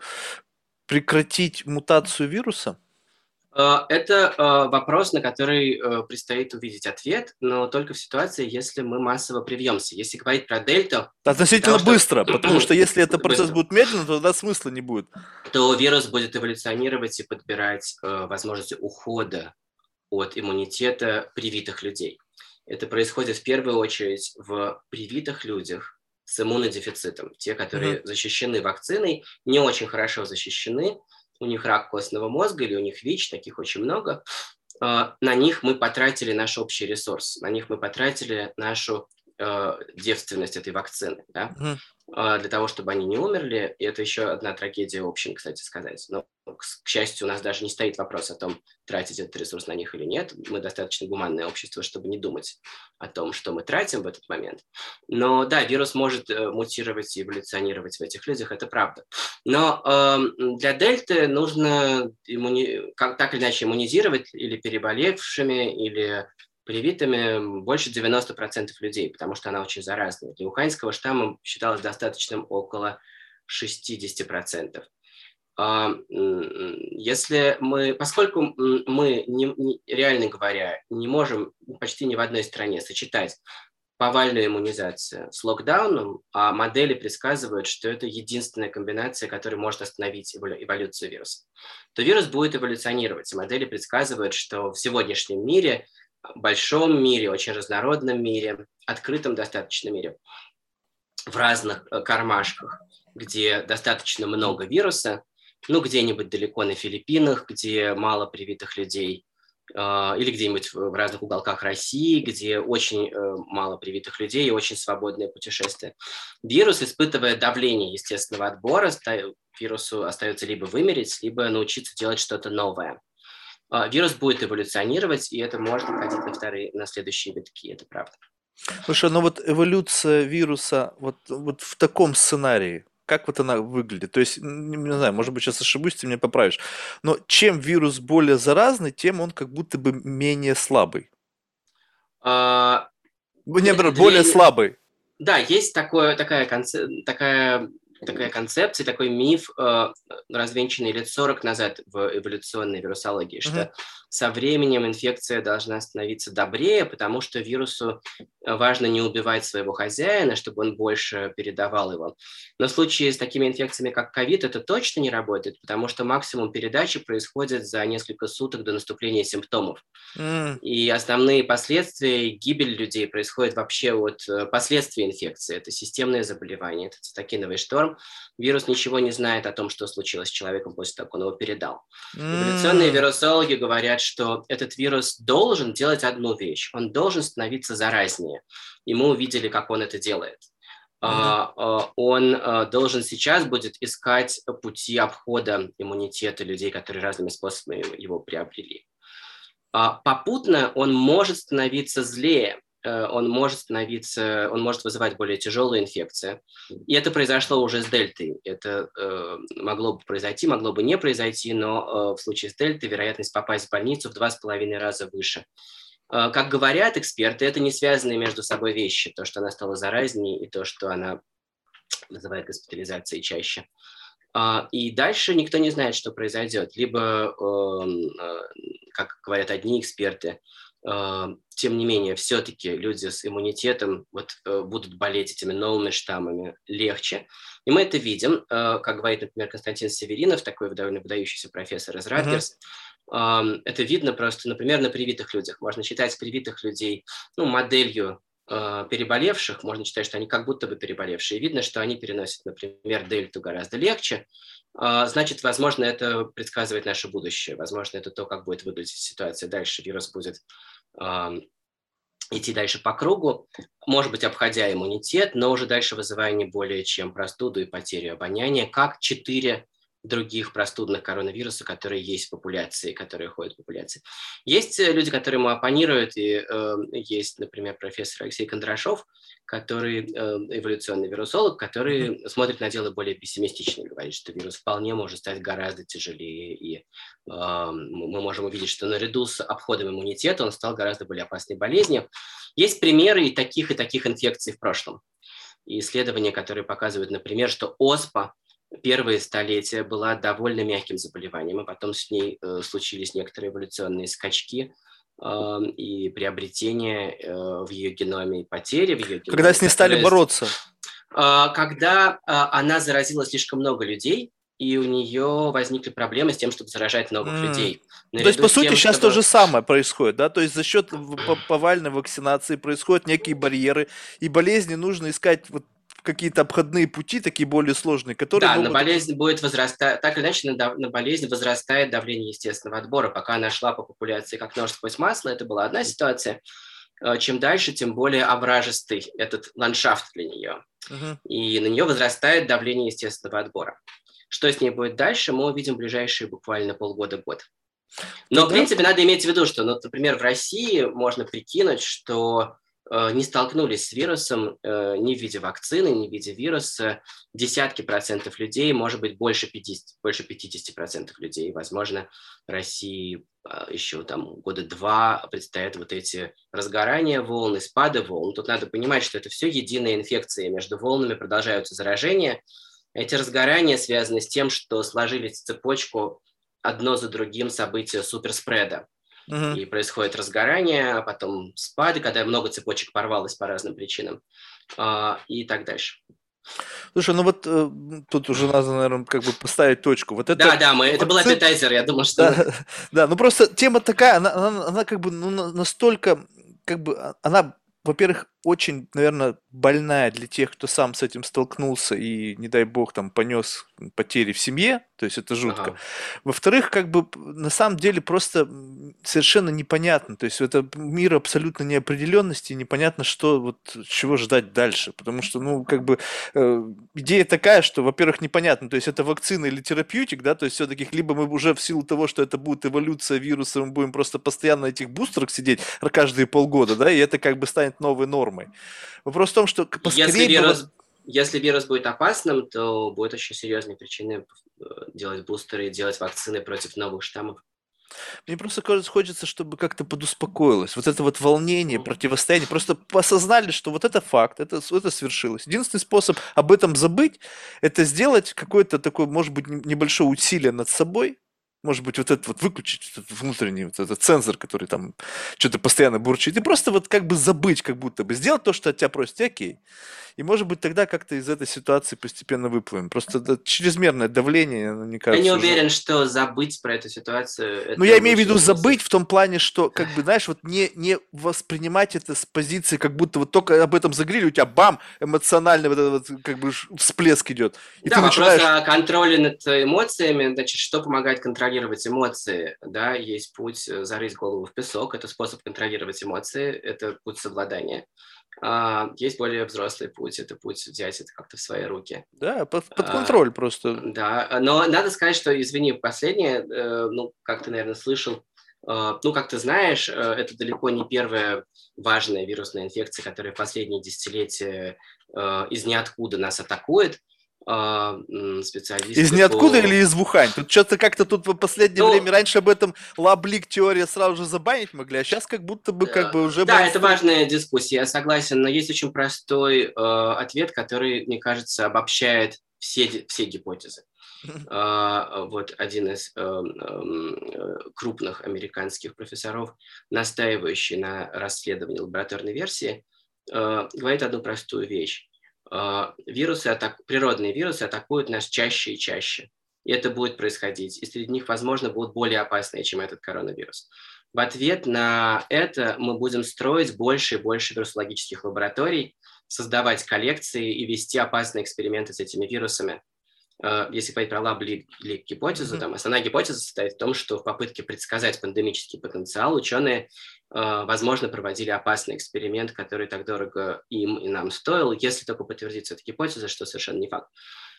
прекратить мутацию вируса? Э, это э, вопрос, на который э, предстоит увидеть ответ, но только в ситуации, если мы массово привьемся. Если говорить про дельту... Относительно потому, быстро, что... потому что если этот процесс быстро. будет медленно, то тогда смысла не будет. То вирус будет эволюционировать и подбирать возможности ухода от иммунитета привитых людей. Это происходит в первую очередь в привитых людях с иммунодефицитом. Те, которые mm-hmm. защищены вакциной, не очень хорошо защищены, у них рак костного мозга или у них ВИЧ, таких очень много, а, на них мы потратили наш общий ресурс, на них мы потратили нашу э, девственность этой вакцины. Да? Mm-hmm. А, для того, чтобы они не умерли. И это еще одна трагедия общем, кстати сказать. Но, к счастью, у нас даже не стоит вопрос о том, тратить этот ресурс на них или нет. Мы достаточно гуманное общество, чтобы не думать о том, что мы тратим в этот момент. Но да, вирус может э, мутировать и эволюционировать в этих людях, это правда. Но э, для дельты нужно иммуни... как, так или иначе иммунизировать или переболевшими, или привитыми больше 90% людей, потому что она очень заразная. Для уханьского штамма считалось достаточным около 60%. А, если мы, поскольку мы, не, не, реально говоря, не можем почти ни в одной стране сочетать повальную иммунизацию с локдауном, а модели предсказывают, что это единственная комбинация, которая может остановить эволюцию вируса, то вирус будет эволюционировать. Модели предсказывают, что в сегодняшнем мире – большом мире, очень разнородном мире, открытом достаточно мире, в разных э, кармашках, где достаточно много вируса, ну, где-нибудь далеко на Филиппинах, где мало привитых людей, э, или где-нибудь в разных уголках России, где очень э, мало привитых людей и очень свободное путешествие. Вирус, испытывая давление естественного отбора, вирусу остается либо вымереть, либо научиться делать что-то новое. А, вирус будет эволюционировать, и это может уходить на вторые, на следующие витки, это правда. Слушай, ну вот эволюция вируса вот, вот в таком сценарии, как вот она выглядит? То есть, не, знаю, может быть, сейчас ошибусь, ты меня поправишь. Но чем вирус более заразный, тем он как будто бы менее слабый. А, не, более слабый. Да, есть такое, такая, конце, такая такая концепция, такой миф, э, развенчанный лет 40 назад в эволюционной вирусологии, что со временем инфекция должна становиться добрее, потому что вирусу э, важно не убивать своего хозяина, чтобы он больше передавал его. Но в случае с такими инфекциями, как ковид, это точно не работает, потому что максимум передачи происходит за несколько суток до наступления симптомов. Mm. И основные последствия, гибель людей происходит вообще от э, последствий инфекции. Это системное заболевание, это цитокиновый шторм. Вирус ничего не знает о том, что случилось с человеком после того, как он его передал. Mm. Эволюционные вирусологи говорят, что этот вирус должен делать одну вещь. Он должен становиться заразнее. И мы увидели, как он это делает. Mm-hmm. Он а, должен сейчас будет искать пути обхода иммунитета людей, которые разными способами его приобрели. Попутно он может становиться злее, Э, он может становиться, он может вызывать более тяжелую инфекцию. И это произошло уже с дельтой. Это э, могло бы произойти, могло бы не произойти, но э, в случае с дельтой вероятность попасть в больницу в два с половиной раза выше. Э, как говорят эксперты, это не связанные между собой вещи. То, что она стала заразнее, и то, что она вызывает госпитализации чаще. Uh, и дальше никто не знает, что произойдет. Либо, uh, uh, как говорят одни эксперты, тем не менее, все-таки люди с иммунитетом вот, будут болеть этими новыми штаммами легче. И мы это видим, как говорит, например, Константин Северинов, такой довольно выдающийся профессор из Радгерс. Mm-hmm. Это видно просто, например, на привитых людях. Можно считать привитых людей ну, моделью Э, переболевших, можно считать, что они как будто бы переболевшие. Видно, что они переносят, например, дельту гораздо легче. А, значит, возможно, это предсказывает наше будущее. Возможно, это то, как будет выглядеть ситуация дальше. Вирус будет идти дальше по кругу, может быть, обходя иммунитет, но уже дальше вызывая не более чем простуду и потерю обоняния, как четыре других простудных коронавирусов, которые есть в популяции, которые ходят в популяции. Есть э, люди, которые ему оппонируют, и э, есть, например, профессор Алексей Кондрашов, который э, эволюционный вирусолог, который mm-hmm. смотрит на дело более пессимистично, говорит, что вирус вполне может стать гораздо тяжелее, и э, мы можем увидеть, что наряду с обходом иммунитета он стал гораздо более опасной болезнью. Есть примеры и таких, и таких инфекций в прошлом. И исследования, которые показывают, например, что оспа первые столетия была довольно мягким заболеванием, а потом с ней э, случились некоторые эволюционные скачки э, и приобретения э, в ее геноме и потери в ее геноме. Когда с ней стали бороться? Э, когда э, она заразила слишком много людей, и у нее возникли проблемы с тем, чтобы заражать новых mm. людей. Наряду то есть, по сути, тем, сейчас чтобы... то же самое происходит, да? То есть за счет повальной вакцинации происходят некие барьеры, и болезни нужно искать вот какие-то обходные пути, такие более сложные, которые... Да, могут... на болезнь будет возрастать, так или иначе, на, на болезнь возрастает давление естественного отбора. Пока она шла по популяции как нож сквозь масло, это была одна ситуация. Э, чем дальше, тем более овражистый этот ландшафт для нее. Угу. И на нее возрастает давление естественного отбора. Что с ней будет дальше, мы увидим в ближайшие буквально полгода-год. Но, в принципе, надо иметь в виду, что, ну, например, в России можно прикинуть, что не столкнулись с вирусом э, ни в виде вакцины, ни в виде вируса. Десятки процентов людей, может быть, больше 50, больше 50 процентов людей. Возможно, России а, еще там года два предстоят вот эти разгорания волн, спады волн. Тут надо понимать, что это все единая инфекция. Между волнами продолжаются заражения. Эти разгорания связаны с тем, что сложились в цепочку одно за другим события суперспреда угу. и происходит разгорание, а потом спады, когда много цепочек порвалось по разным причинам а, и так дальше. Слушай, ну вот э, тут уже надо, наверное, как бы поставить точку. Вот это, да, да, мы, это был аппетайзер, я думал, что... Да, да, ну просто тема такая, она, она, она как бы ну, настолько, как бы, а, она, во-первых, очень, наверное, больная для тех, кто сам с этим столкнулся и, не дай бог, там понес потери в семье, то есть это жутко. Ага. Во-вторых, как бы на самом деле просто совершенно непонятно, то есть это мир абсолютно неопределенности, непонятно, что вот чего ждать дальше, потому что, ну, как бы э, идея такая, что, во-первых, непонятно, то есть это вакцина или терапевтик, да, то есть все-таки либо мы уже в силу того, что это будет эволюция вируса, мы будем просто постоянно на этих бустерах сидеть каждые полгода, да, и это как бы станет новой нормой нормой. Вопрос в том, что поскорее... Если вирус, если вирус будет опасным, то будет очень серьезные причины э, делать бустеры, делать вакцины против новых штаммов. Мне просто хочется, чтобы как-то подуспокоилось. Вот это вот волнение, противостояние. Просто осознали, что вот это факт, это, это свершилось. Единственный способ об этом забыть, это сделать какое-то такое, может быть, небольшое усилие над собой, может быть, вот этот вот выключить, этот внутренний вот этот цензор, который там что-то постоянно бурчит, и просто вот как бы забыть, как будто бы сделать то, что от тебя просят, окей. И может быть тогда как-то из этой ситуации постепенно выплывем. Просто это чрезмерное давление, мне кажется. Я не уверен, уже... что забыть про эту ситуацию. Ну, я имею в виду забыть в том плане, что, как бы, знаешь, вот не, не воспринимать это с позиции, как будто вот только об этом загрели, у тебя бам, эмоциональный вот этот вот, как бы всплеск идет. И да, ты вопрос начинаешь... о контроле над эмоциями, значит, что помогает контролировать эмоции, да, есть путь э, зарыть голову в песок, это способ контролировать эмоции, это путь совладания. А, есть более взрослый путь, это путь взять это как-то в свои руки. Да, под, под а, контроль а, просто. Да, но надо сказать, что, извини, последнее, э, ну, как ты, наверное, слышал, э, ну, как ты знаешь, это далеко не первая важная вирусная инфекция, которая последние десятилетия из ниоткуда нас атакует. А. Из ниоткуда по... или из Вухань? Тут что-то как-то тут в последнее ну, время раньше об этом лаблик теория сразу же забанить могли, а сейчас как будто бы как бы уже... Да, был... это важная дискуссия, я согласен, но есть очень простой э, ответ, который, мне кажется, обобщает все, все гипотезы. вот один из крупных американских профессоров, настаивающий на расследовании лабораторной версии, говорит одну простую вещь. Вирусы, атак... природные вирусы атакуют нас чаще и чаще. И это будет происходить. И среди них, возможно, будут более опасные, чем этот коронавирус. В ответ на это мы будем строить больше и больше вирусологических лабораторий, создавать коллекции и вести опасные эксперименты с этими вирусами. Э, если говорить про лаб или гипотезу, mm-hmm. там основная гипотеза состоит в том, что в попытке предсказать пандемический потенциал ученые, э, возможно, проводили опасный эксперимент, который так дорого им и нам стоил, если только подтвердится эта гипотеза, что совершенно не факт.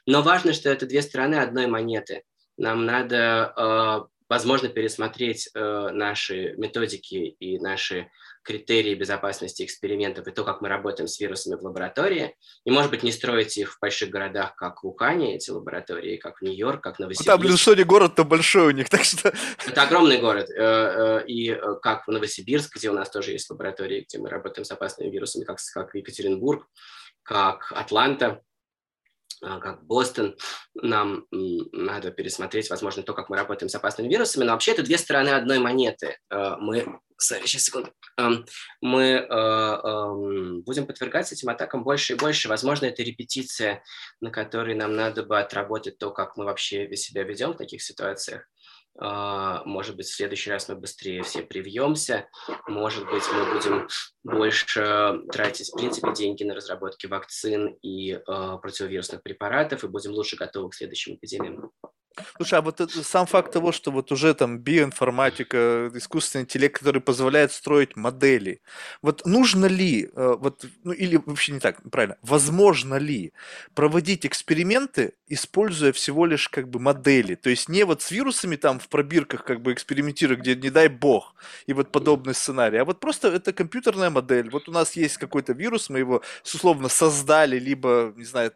Но важно, что это две стороны одной монеты. Нам надо э, возможно, пересмотреть наши методики и наши критерии безопасности экспериментов и то, как мы работаем с вирусами в лаборатории. И, может быть, не строить их в больших городах, как в Ухане, эти лаборатории, как в Нью-Йорк, как в Новосибирск. Там, блин, что не город-то большой у них, так что... Это огромный город. Э, э, и э, как в Новосибирск, где у нас тоже есть лаборатории, где мы работаем с опасными вирусами, как, как Екатеринбург, как Атланта. А, как Бостон, нам надо пересмотреть, возможно, то, как мы работаем с опасными вирусами, но вообще это две стороны одной монеты. А, мы, sorry, сейчас, секунду. Мы а, будем подвергаться этим атакам больше и больше. Возможно, это репетиция, на которой нам надо бы отработать то, как мы вообще себя ведем в таких ситуациях. А, может быть, в следующий раз мы быстрее все привьемся. Может быть, мы будем больше тратить, в принципе, деньги на разработки вакцин и э, противовирусных препаратов и будем лучше готовы к следующим эпидемиям. Слушай, а вот сам факт того, что вот уже там биоинформатика, искусственный интеллект, который позволяет строить модели, вот нужно ли, э, вот, ну или вообще не так, правильно, возможно ли проводить эксперименты, используя всего лишь как бы модели, то есть не вот с вирусами там в пробирках как бы экспериментируя, где не дай бог, и вот подобный сценарий, а вот просто это компьютерная модель, вот у нас есть какой-то вирус, мы его условно создали, либо, не знаю,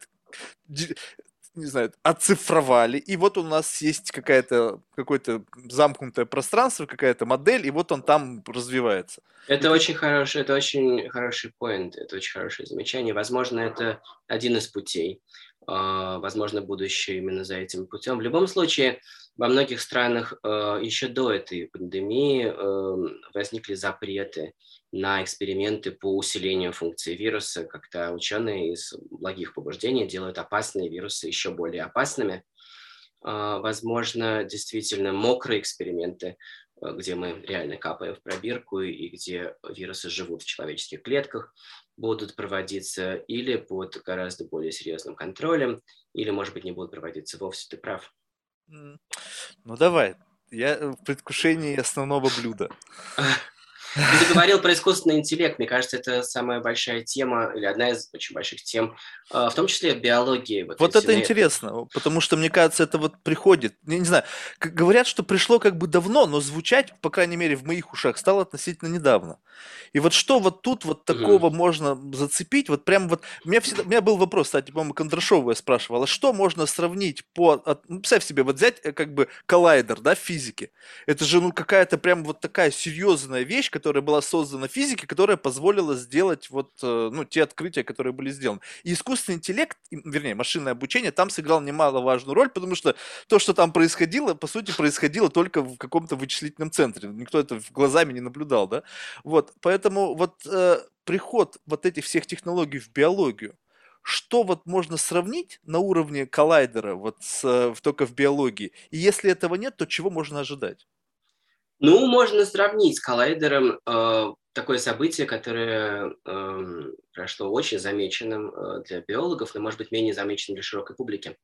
не знаю, оцифровали, и вот у нас есть какая-то, какое-то замкнутое пространство, какая-то модель, и вот он там развивается. Это и очень хороший, это очень хороший point, это очень хорошее замечание. Возможно, это один из путей. А, возможно, будущее именно за этим путем. В любом случае, во многих странах а, еще до этой пандемии эм, возникли запреты на эксперименты по усилению функции вируса, когда ученые из благих побуждений делают опасные вирусы еще более опасными. А, возможно, действительно мокрые эксперименты, где мы реально капаем в пробирку и где вирусы живут в человеческих клетках, будут проводиться или под гораздо более серьезным контролем, или, может быть, не будут проводиться вовсе, ты прав. Ну давай, я в предвкушении основного блюда. Ты говорил про искусственный интеллект. Мне кажется, это самая большая тема, или одна из очень больших тем, а, в том числе биологии. Вот, вот это интересно, потому что, мне кажется, это вот приходит. Я не знаю, говорят, что пришло как бы давно, но звучать, по крайней мере, в моих ушах стало относительно недавно. И вот что вот тут вот такого угу. можно зацепить? Вот прям вот... У меня, всегда, у меня был вопрос, кстати, по-моему, Кондрашова я спрашивал, а что можно сравнить по... От, ну, представь себе, вот взять э, как бы коллайдер, да, в физике. Это же, ну, какая-то прям вот такая серьезная вещь, которая которая была создана физике, которая позволила сделать вот, э, ну, те открытия, которые были сделаны. И искусственный интеллект, вернее, машинное обучение там сыграл немаловажную роль, потому что то, что там происходило, по сути, происходило только в каком-то вычислительном центре. Никто это глазами не наблюдал, да? Вот, поэтому вот э, приход вот этих всех технологий в биологию, что вот можно сравнить на уровне коллайдера вот с, э, только в биологии? И если этого нет, то чего можно ожидать? Ну, можно сравнить с коллайдером э, такое событие, которое э, прошло очень замеченным э, для биологов, но, может быть, менее замеченным для широкой публики.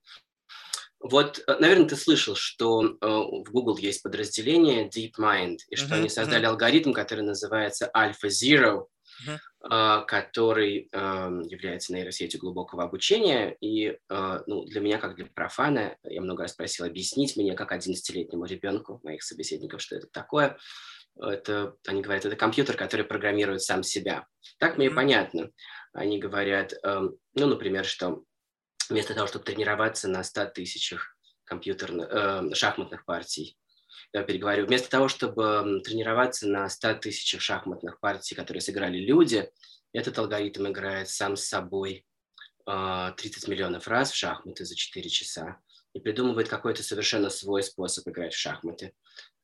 Вот, э, наверное, ты слышал, что э, в Google есть подразделение DeepMind, и что uh-huh, они создали алгоритм, который называется AlphaZero, uh-huh. который эм, является нейросетью глубокого обучения. И э, ну, для меня, как для профана, я много раз просил объяснить мне, как 11-летнему ребенку, моих собеседников, что это такое. Это, они говорят, это компьютер, который программирует сам себя. Так мне mm-hmm. понятно. Они говорят, эм, ну, например, что вместо того, чтобы тренироваться на 100 тысячах компьютерных, э, шахматных партий, переговорю, вместо того, чтобы тренироваться на 100 тысячах шахматных партий, которые сыграли люди, этот алгоритм играет сам с собой 30 а, миллионов раз в шахматы за 4 часа. и придумывает какой-то совершенно свой способ играть в шахматы.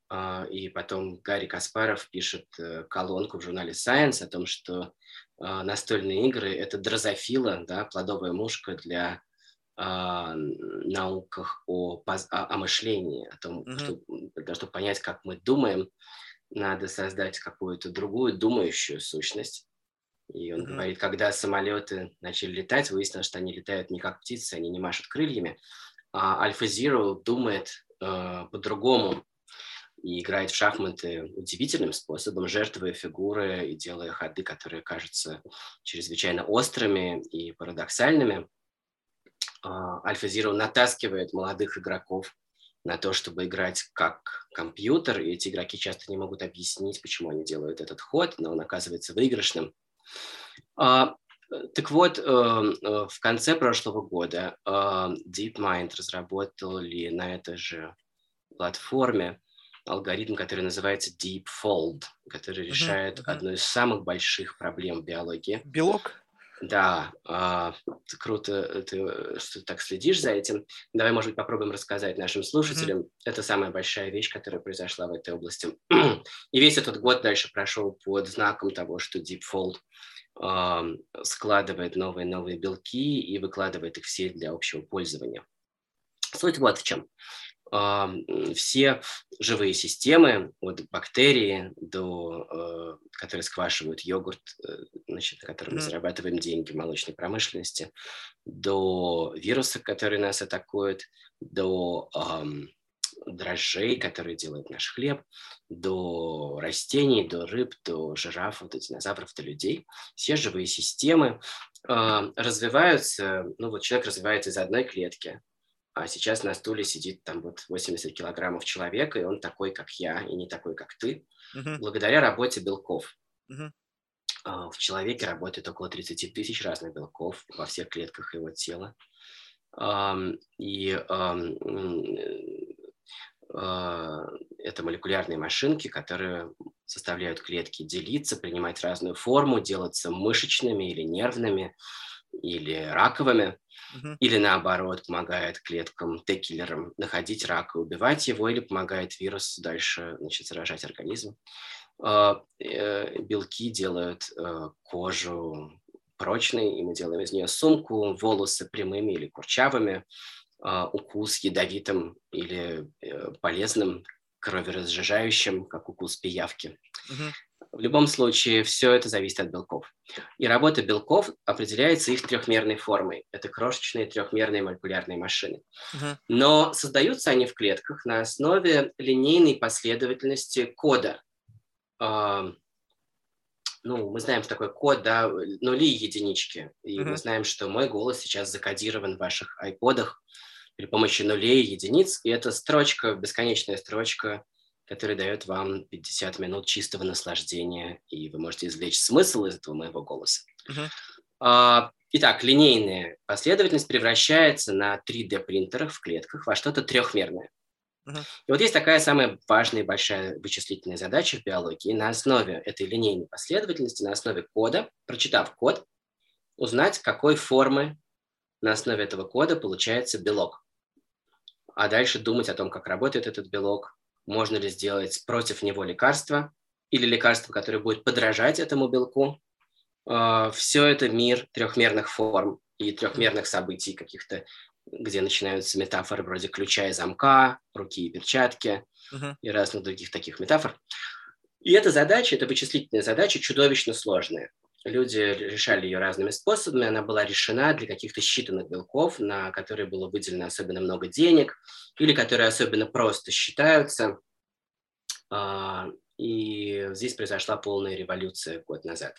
А, и потом Гарри Каспаров пишет э, колонку в журнале Science о том, что а, настольные игры – это дрозофила, да, плодовая мушка для а, науках о, о, о мышлении, о том, mm-hmm. что, чтобы понять, как мы думаем, надо создать какую-то другую думающую сущность. И он mm-hmm. говорит, когда самолеты начали летать, выяснилось, что они летают не как птицы, они не машут крыльями, а Альфа Zero думает э, по-другому и играет в шахматы удивительным способом, жертвуя фигуры и делая ходы, которые кажутся чрезвычайно острыми и парадоксальными. А, Альфа Zero натаскивает молодых игроков на то, чтобы играть как компьютер, и эти игроки часто не могут объяснить, почему они делают этот ход, но он оказывается выигрышным. А, так вот, э, э, в конце прошлого года э, DeepMind разработали на этой же платформе алгоритм, который называется DeepFold, который решает uh-huh, uh-huh. одну из самых больших проблем биологии. Белок? Да, э, круто, ты, что ты так следишь за этим. Давай, может быть, попробуем рассказать нашим слушателям. Mm-hmm. Это самая большая вещь, которая произошла в этой области. И весь этот год дальше прошел под знаком того, что DeepFold складывает новые-новые белки и выкладывает их все для общего пользования. Суть вот в чем. Все живые системы, от бактерии до, э, которые сквашивают йогурт, э, значит, на котором мы зарабатываем деньги в молочной промышленности, до вируса, которые нас атакуют, до дрожжей, которые делают наш хлеб, до растений, до рыб, до жирафов, до динозавров, до людей. Все живые системы э, развиваются, ну вот человек развивается из одной клетки, а сейчас на стуле сидит там вот 80 килограммов человека, и он такой, как я, и не такой, как ты, uh-huh. благодаря работе белков. Uh-huh. В человеке работает около 30 тысяч разных белков во всех клетках его тела. И а, это молекулярные машинки, которые составляют клетки делиться, принимать разную форму, делаться мышечными или нервными, или раковыми, или наоборот помогает клеткам Т-киллерам находить рак и убивать его, или помогает вирусу дальше значит, заражать организм. А, э, белки делают э, кожу прочной, и мы делаем из нее сумку, волосы прямыми или курчавыми, а, укус ядовитым или э, полезным, кроверазжижающим, как укус пиявки. Угу. В любом случае, все это зависит от белков. И работа белков определяется их трехмерной формой. Это крошечные трехмерные молекулярные машины. Угу. Но создаются они в клетках на основе линейной последовательности кода. А, ну, мы знаем, что такое код, да, нули и единички. И uh-huh. мы знаем, что мой голос сейчас закодирован в ваших айподах при помощи нулей и единиц. И это строчка, бесконечная строчка, которая дает вам 50 минут чистого наслаждения, и вы можете извлечь смысл из этого моего голоса. Uh-huh. А, итак, линейная последовательность превращается на 3D-принтерах в клетках во что-то трехмерное. Uh-huh. И вот есть такая самая важная и большая вычислительная задача в биологии. На основе этой линейной последовательности, на основе кода, прочитав код, узнать, какой формы на основе этого кода получается белок а дальше думать о том, как работает этот белок, можно ли сделать против него лекарство или лекарство, которое будет подражать этому белку. А, Все это мир трехмерных форм и трехмерных событий каких-то, где начинаются метафоры вроде ключа и замка, руки и перчатки uh-huh. и разных других таких метафор. И эта задача, эта вычислительная задача чудовищно сложная люди решали ее разными способами. Она была решена для каких-то считанных белков, на которые было выделено особенно много денег, или которые особенно просто считаются. А, и здесь произошла полная революция год назад.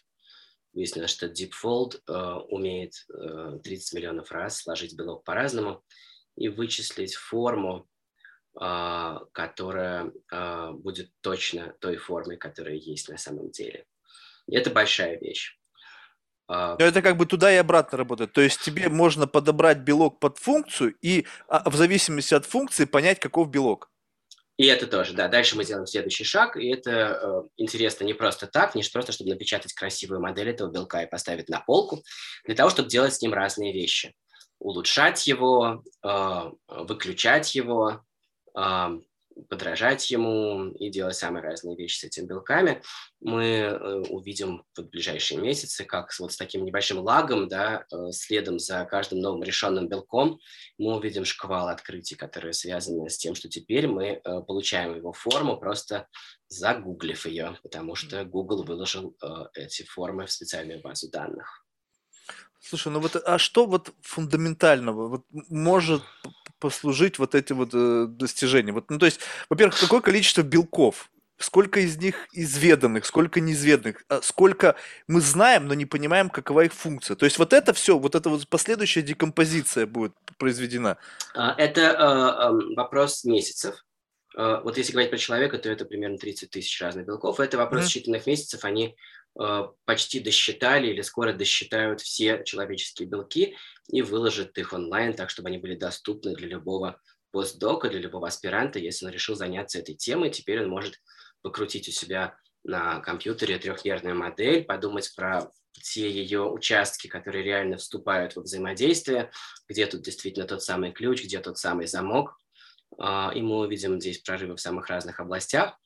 Выяснилось, что DeepFold э, умеет 30 э, миллионов раз сложить белок по-разному и вычислить форму, а, которая а, будет точно той формой, которая есть на самом деле. Это большая вещь. А, Но это как бы туда и обратно работает. То есть тебе можно подобрать белок под функцию и а, в зависимости от функции понять, каков белок. И это тоже, да. Дальше мы делаем следующий шаг, и это э, интересно не просто так, не просто, чтобы напечатать красивую модель этого белка и поставить на полку, для того, чтобы делать с ним разные вещи. улучшать его, э, выключать его, э, подражать ему и делать самые разные вещи с этими белками, мы э, увидим в ближайшие месяцы, как вот с таким небольшим лагом, да, э, следом за каждым новым решенным белком, мы увидим шквал открытий, которые связаны с тем, что теперь мы э, получаем его форму, просто загуглив ее, потому что Google выложил эти формы в специальную базу данных. Слушай, ну вот, а что вот фундаментального вот может послужить вот эти вот э, достижения? Вот, ну, то есть, во-первых, какое количество белков? Сколько из них изведанных, сколько неизведанных, а сколько мы знаем, но не понимаем, какова их функция. То есть вот это все, вот эта вот последующая декомпозиция будет произведена. А, это э, вопрос месяцев. Э, вот если говорить про человека, то это примерно 30 тысяч разных белков. Это вопрос mm-hmm. считанных месяцев. Они э, почти досчитали или скоро досчитают все человеческие белки и выложат их онлайн, так чтобы они были доступны для любого постдока, для любого аспиранта. Если он решил заняться этой темой, теперь он может покрутить у себя на компьютере трехмерную модель, подумать про те ее участки, которые реально вступают в взаимодействие, где тут действительно тот самый ключ, где тот самый замок, а, и мы увидим здесь прорывы в самых разных областях.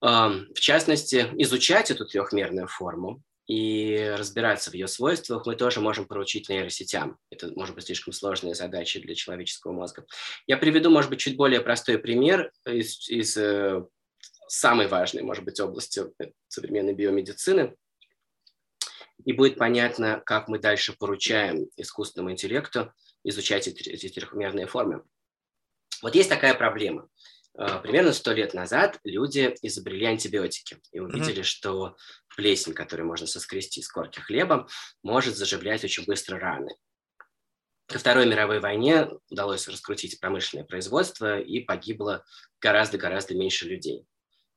В частности, изучать эту трехмерную форму и разбираться в ее свойствах мы тоже можем поручить нейросетям. Это может быть слишком сложная задача для человеческого мозга. Я приведу, может быть, чуть более простой пример из, из э, самой важной, может быть, области современной биомедицины. И будет понятно, как мы дальше поручаем искусственному интеллекту изучать эти трехмерные формы. Вот есть такая проблема. А, примерно сто лет назад люди изобрели антибиотики и увидели, mm-hmm. что плесень, которую можно соскрести с корки хлеба, может заживлять очень быстро раны. Во Второй мировой войне удалось раскрутить промышленное производство, и погибло гораздо-гораздо меньше людей.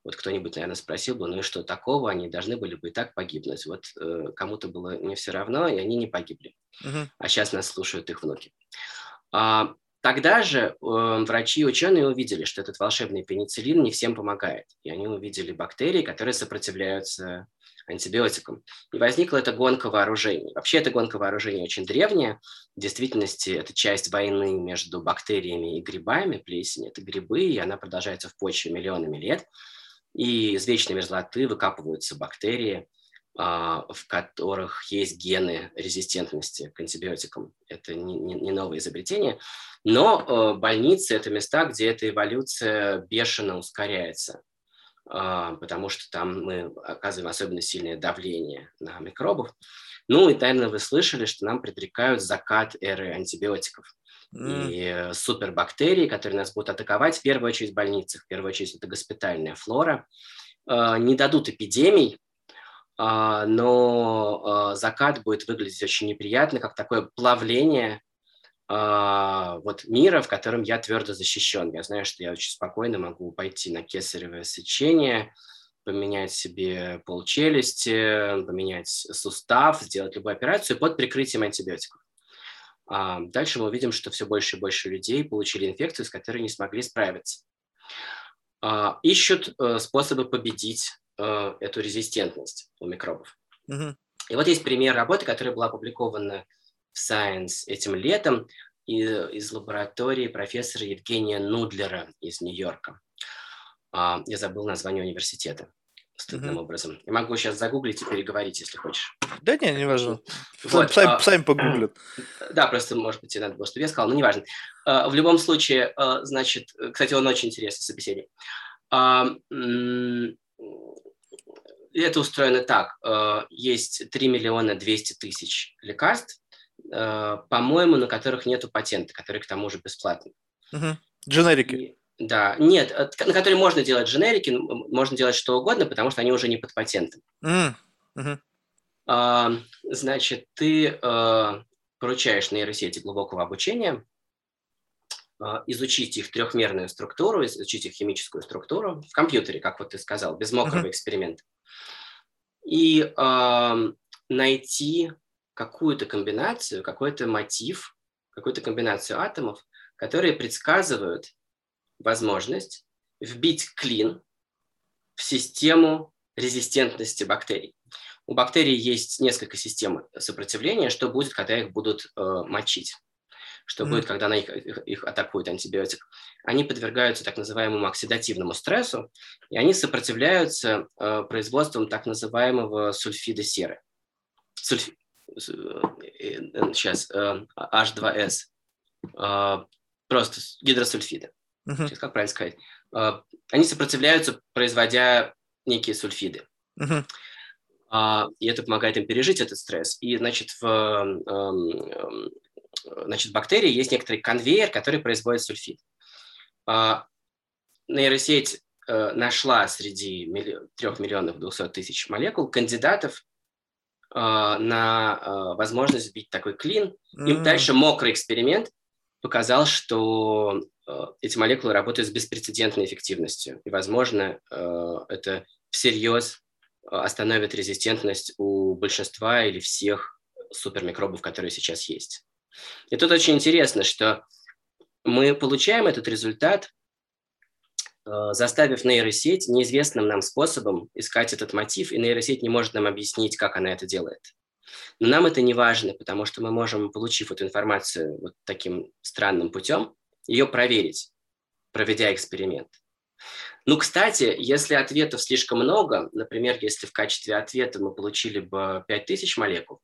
Вот кто-нибудь, наверное, спросил бы, ну и что такого, они должны были бы и так погибнуть. Вот э, кому-то было не все равно, и они не погибли. Uh-huh. А сейчас нас слушают их внуки. А, Тогда же э, врачи и ученые увидели, что этот волшебный пенициллин не всем помогает. И они увидели бактерии, которые сопротивляются антибиотикам. И возникла эта гонка вооружений. Вообще эта гонка вооружений очень древняя. В действительности это часть войны между бактериями и грибами. Плесень – это грибы, и она продолжается в почве миллионами лет. И из вечной мерзлоты выкапываются бактерии – в которых есть гены резистентности к антибиотикам. Это не, не, не новое изобретение. Но э, больницы – это места, где эта эволюция бешено ускоряется, э, потому что там мы оказываем особенно сильное давление на микробов. Ну и, наверное, вы слышали, что нам предрекают закат эры антибиотиков. Mm. И супербактерии, которые нас будут атаковать, в первую очередь в больницах, в первую очередь это госпитальная флора, э, не дадут эпидемий, а, но а, закат будет выглядеть очень неприятно, как такое плавление а, вот мира, в котором я твердо защищен. Я знаю, что я очень спокойно могу пойти на кесаревое сечение, поменять себе полчелюсти, поменять сустав, сделать любую операцию под прикрытием антибиотиков. Дальше мы увидим, что все больше и больше людей получили инфекцию, с которой не смогли справиться. Ищут э, способы победить э, эту резистентность у микробов. Mm-hmm. И вот есть пример работы, которая была опубликована в Science этим летом из лаборатории профессора Евгения Нудлера из Нью-Йорка. А, я забыл название университета стыдным mm-hmm. образом. Я могу сейчас загуглить и переговорить, если хочешь. Да не, не важно. Вот, сами, а, сами погуглят. Да, просто, может быть, тебе надо было, чтобы я сказал, но не важно. А, в любом случае, а, значит, кстати, он очень интересный собеседник. А, это устроено так. Э, есть 3 миллиона 200 тысяч лекарств, э, по-моему, на которых нету патента, которые к тому же бесплатны. Угу. Дженерики. И, да, нет, э, на которые можно делать дженерики, можно делать что угодно, потому что они уже не под патентом. Mm. Угу. А, значит, ты а, поручаешь нейросети глубокого обучения изучить их трехмерную структуру, изучить их химическую структуру в компьютере, как вот ты сказал, без мокрого uh-huh. эксперимента и э, найти какую-то комбинацию, какой-то мотив, какую-то комбинацию атомов, которые предсказывают возможность вбить клин в систему резистентности бактерий. У бактерий есть несколько систем сопротивления, что будет, когда их будут э, мочить. Что mm. будет, когда на их, их, их атакует антибиотик, они подвергаются так называемому оксидативному стрессу, и они сопротивляются э, производству так называемого сульфида серы. Сульф... Сейчас, э, H2S. Э, просто гидросульфиды. Uh-huh. Сейчас, как правильно сказать? Э, они сопротивляются, производя некие сульфиды. Uh-huh. И это помогает им пережить этот стресс. И, значит, в, эм, эм, значит, бактерии есть некоторый конвейер, который производит сульфид. А, нейросеть э, нашла среди 3 миллионов 200 тысяч молекул кандидатов э, на э, возможность сбить такой клин. И mm-hmm. дальше мокрый эксперимент показал, что эти молекулы работают с беспрецедентной эффективностью. И, возможно, это всерьез остановит резистентность у большинства или всех супермикробов, которые сейчас есть. И тут очень интересно, что мы получаем этот результат, э, заставив нейросеть неизвестным нам способом искать этот мотив, и нейросеть не может нам объяснить, как она это делает. Но нам это не важно, потому что мы можем, получив эту информацию вот таким странным путем, ее проверить, проведя эксперимент. Ну, кстати, если ответов слишком много, например, если в качестве ответа мы получили бы 5000 молекул,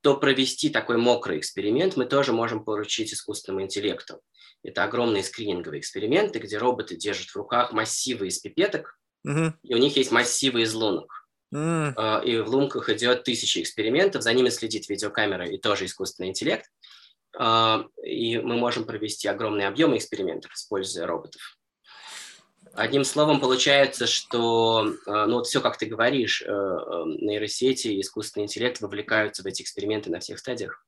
то провести такой мокрый эксперимент мы тоже можем поручить искусственному интеллекту. Это огромные скрининговые эксперименты, где роботы держат в руках массивы из пипеток, угу. и у них есть массивы из лунок. Mm. И в лунках идет тысячи экспериментов, за ними следит видеокамера и тоже искусственный интеллект. А, и мы можем провести огромные объемы экспериментов, используя роботов. Одним словом, получается, что, э, ну вот все, как ты говоришь, э, э, нейросети, искусственный интеллект вовлекаются в эти эксперименты на всех стадиях.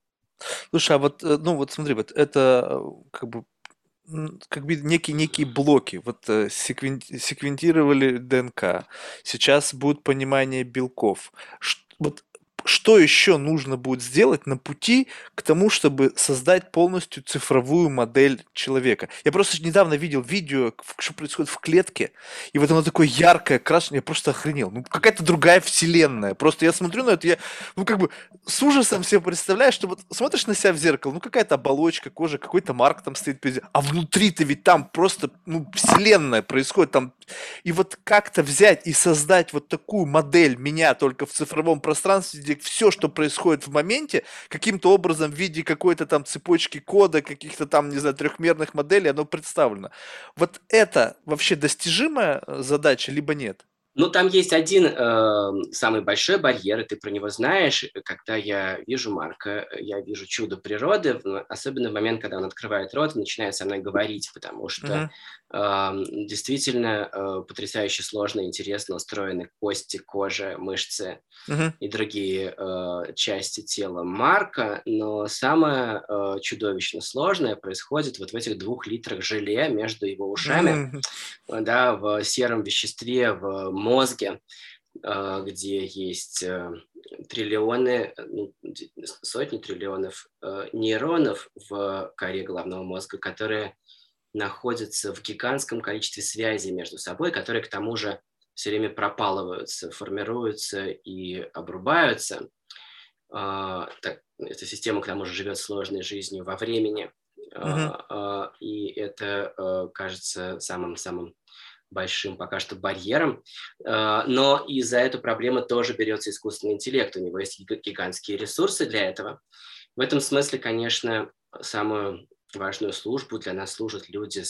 Слушай, а вот, ну вот смотри, вот это как бы как бы некие, некие блоки. Вот секвен, секвентировали ДНК. Сейчас будет понимание белков. Вот что еще нужно будет сделать на пути к тому, чтобы создать полностью цифровую модель человека. Я просто недавно видел видео, что происходит в клетке, и вот оно такое яркое, красное, я просто охренел. Ну, какая-то другая вселенная. Просто я смотрю на это, я, ну, как бы с ужасом себе представляю, что вот смотришь на себя в зеркало, ну, какая-то оболочка кожи, какой-то марк там стоит, а внутри-то ведь там просто, ну, вселенная происходит, там, и вот как-то взять и создать вот такую модель меня только в цифровом пространстве, где все, что происходит в моменте, каким-то образом в виде какой-то там цепочки кода, каких-то там, не знаю, трехмерных моделей, оно представлено. Вот это вообще достижимая э, задача, либо нет? Ну, там есть один э, самый большой барьер, и ты про него знаешь. Когда я вижу Марка, я вижу чудо природы, особенно в момент, когда он открывает рот и начинает со мной говорить, потому что действительно э, потрясающе сложно и интересно устроены кости, кожа, мышцы uh-huh. и другие э, части тела Марка, но самое э, чудовищно сложное происходит вот в этих двух литрах желе между его ушами, uh-huh. да, в сером веществе, в мозге, где есть триллионы, ну, сотни триллионов нейронов в коре головного мозга, которые находятся в гигантском количестве связей между собой, которые к тому же все время пропалываются, формируются и обрубаются. А, эта система к тому же живет сложной жизнью во времени, uh-huh. и это кажется самым-самым большим пока что барьером, но и за эту проблему тоже берется искусственный интеллект, у него есть гигантские ресурсы для этого. В этом смысле, конечно, самую важную службу для нас служат люди,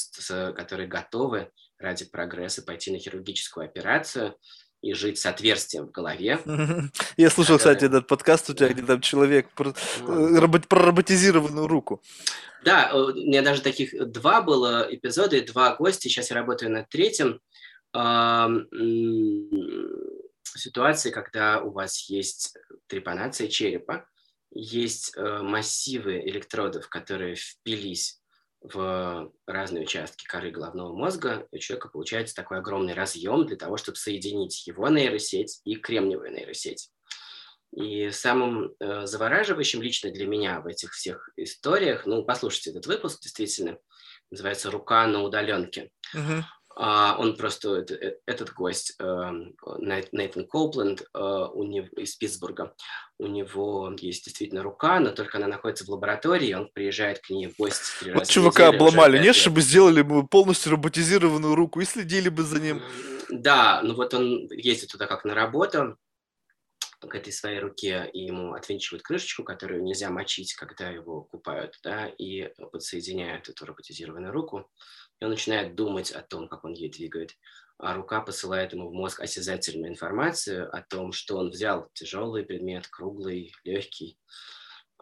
которые готовы ради прогресса пойти на хирургическую операцию, и жить с отверстием в голове. Я слушал, кстати, этот подкаст у тебя, где там человек про, э, про роботизированную руку. Да, у меня даже таких два было эпизода, и два гостя. Сейчас я работаю над третьим. Ситуации, когда у вас есть трепанация черепа, есть э, массивы электродов, которые впились в разные участки коры головного мозга, у человека получается такой огромный разъем для того, чтобы соединить его нейросеть и кремниевую нейросеть. И самым э, завораживающим лично для меня в этих всех историях, ну, послушайте этот выпуск, действительно, называется «Рука на удаленке». Uh-huh. А он просто, э, этот гость, эм, Нейтан Коупленд у него, из Питтсбурга, у него есть действительно рука, но только она находится в лаборатории, он приезжает к ней в гости три вот чувака обломали, нет, чтобы сделали бы полностью роботизированную руку и следили бы за ним. Да, ну вот он ездит туда как на работу, к этой своей руке, и ему отвинчивают крышечку, которую нельзя мочить, когда его купают, да, и подсоединяют эту роботизированную руку и он начинает думать о том, как он ей двигает, а рука посылает ему в мозг осязательную информацию о том, что он взял тяжелый предмет, круглый, легкий.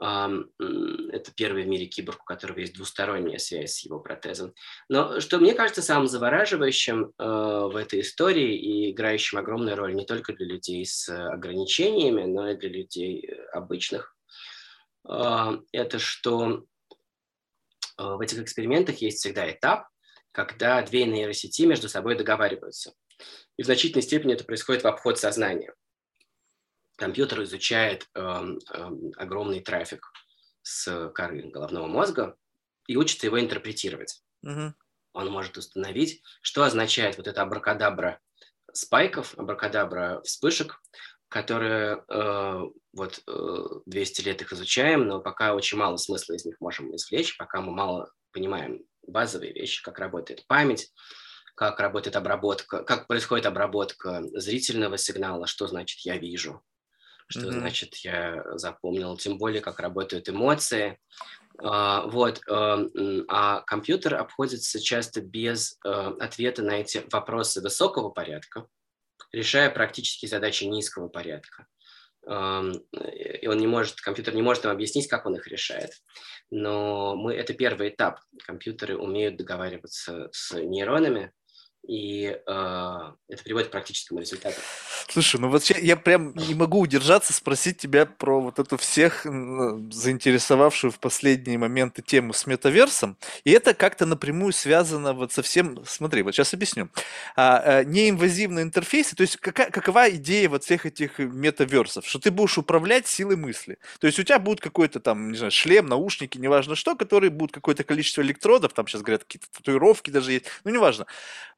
Это первый в мире киборг, у которого есть двусторонняя связь с его протезом. Но что мне кажется самым завораживающим э, в этой истории и играющим огромную роль не только для людей с ограничениями, но и для людей э, обычных, э, это что в этих экспериментах есть всегда этап, когда две нейросети между собой договариваются. И в значительной степени это происходит в обход сознания. Компьютер изучает э, э, огромный трафик с коры головного мозга и учится его интерпретировать. Угу. Он может установить, что означает вот это абракадабра спайков, абракадабра вспышек, которые э, вот э, 200 лет их изучаем, но пока очень мало смысла из них можем извлечь, пока мы мало понимаем базовые вещи, как работает память, как работает обработка, как происходит обработка зрительного сигнала, что значит я вижу, что mm-hmm. значит я запомнил, тем более как работают эмоции. А, вот, а, а компьютер обходится часто без а, ответа на эти вопросы высокого порядка, решая практически задачи низкого порядка и он не может, компьютер не может нам объяснить, как он их решает. Но мы, это первый этап. Компьютеры умеют договариваться с нейронами, и э, это приводит к практическому результату. Слушай, ну вот я, я прям не могу удержаться спросить тебя про вот эту всех заинтересовавшую в последние моменты тему с метаверсом, и это как-то напрямую связано вот со всем, смотри, вот сейчас объясню, а, а, неинвазивные интерфейсы, то есть какая, какова идея вот всех этих метаверсов, что ты будешь управлять силой мысли, то есть у тебя будет какой-то там, не знаю, шлем, наушники, неважно что, которые будут какое-то количество электродов, там сейчас говорят какие-то татуировки даже есть, ну неважно,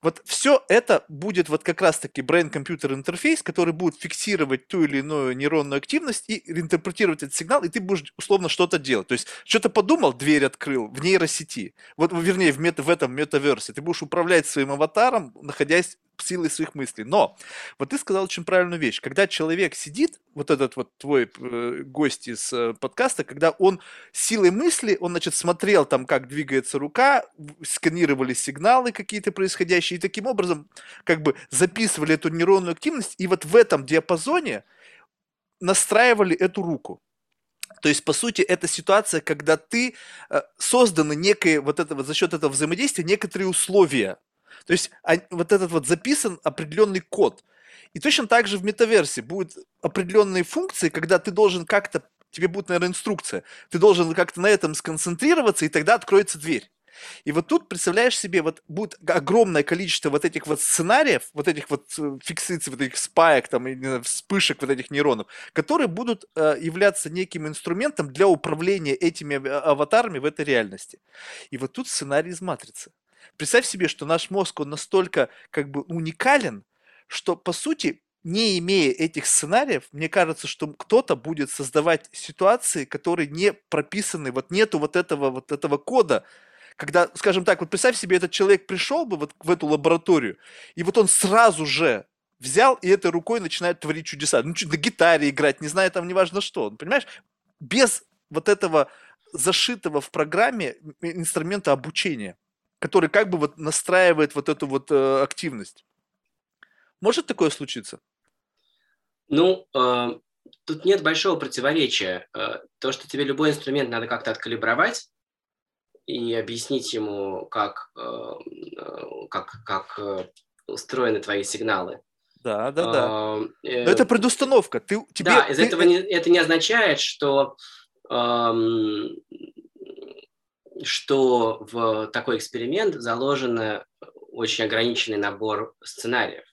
вот все это будет вот как раз-таки brain-computer интерфейс, который будет фиксировать ту или иную нейронную активность и интерпретировать этот сигнал, и ты будешь условно что-то делать. То есть что-то подумал, дверь открыл в нейросети, вот вернее в, мета, в этом метаверсе, ты будешь управлять своим аватаром, находясь силой своих мыслей. Но вот ты сказал очень правильную вещь. Когда человек сидит, вот этот вот твой э, гость из э, подкаста, когда он силой мысли, он, значит, смотрел там, как двигается рука, сканировали сигналы какие-то происходящие, и таким образом как бы записывали эту нейронную активность, и вот в этом диапазоне настраивали эту руку. То есть, по сути, это ситуация, когда ты э, созданы некое, вот это вот за счет этого взаимодействия, некоторые условия то есть а, вот этот вот записан определенный код. И точно так же в метаверсе будут определенные функции, когда ты должен как-то, тебе будет, наверное, инструкция, ты должен как-то на этом сконцентрироваться, и тогда откроется дверь. И вот тут, представляешь себе, вот будет огромное количество вот этих вот сценариев, вот этих вот э, фиксаций, вот этих спаек, там, вспышек вот этих нейронов, которые будут э, являться неким инструментом для управления этими аватарами в этой реальности. И вот тут сценарий из матрицы. Представь себе, что наш мозг, он настолько как бы уникален, что, по сути, не имея этих сценариев, мне кажется, что кто-то будет создавать ситуации, которые не прописаны, вот нету вот этого, вот этого кода, когда, скажем так, вот представь себе, этот человек пришел бы вот в эту лабораторию, и вот он сразу же взял и этой рукой начинает творить чудеса. Ну, на гитаре играть, не знаю, там неважно что. Понимаешь? Без вот этого зашитого в программе инструмента обучения который как бы вот настраивает вот эту вот э, активность. Может такое случиться? Ну, э, тут нет большого противоречия. Э, то, что тебе любой инструмент надо как-то откалибровать и объяснить ему, как, э, э как, как э, устроены твои сигналы. Да, да, да. Э, Но это предустановка. Ты, тебе, да, из ты... этого не, это не означает, что что в такой эксперимент заложен очень ограниченный набор сценариев.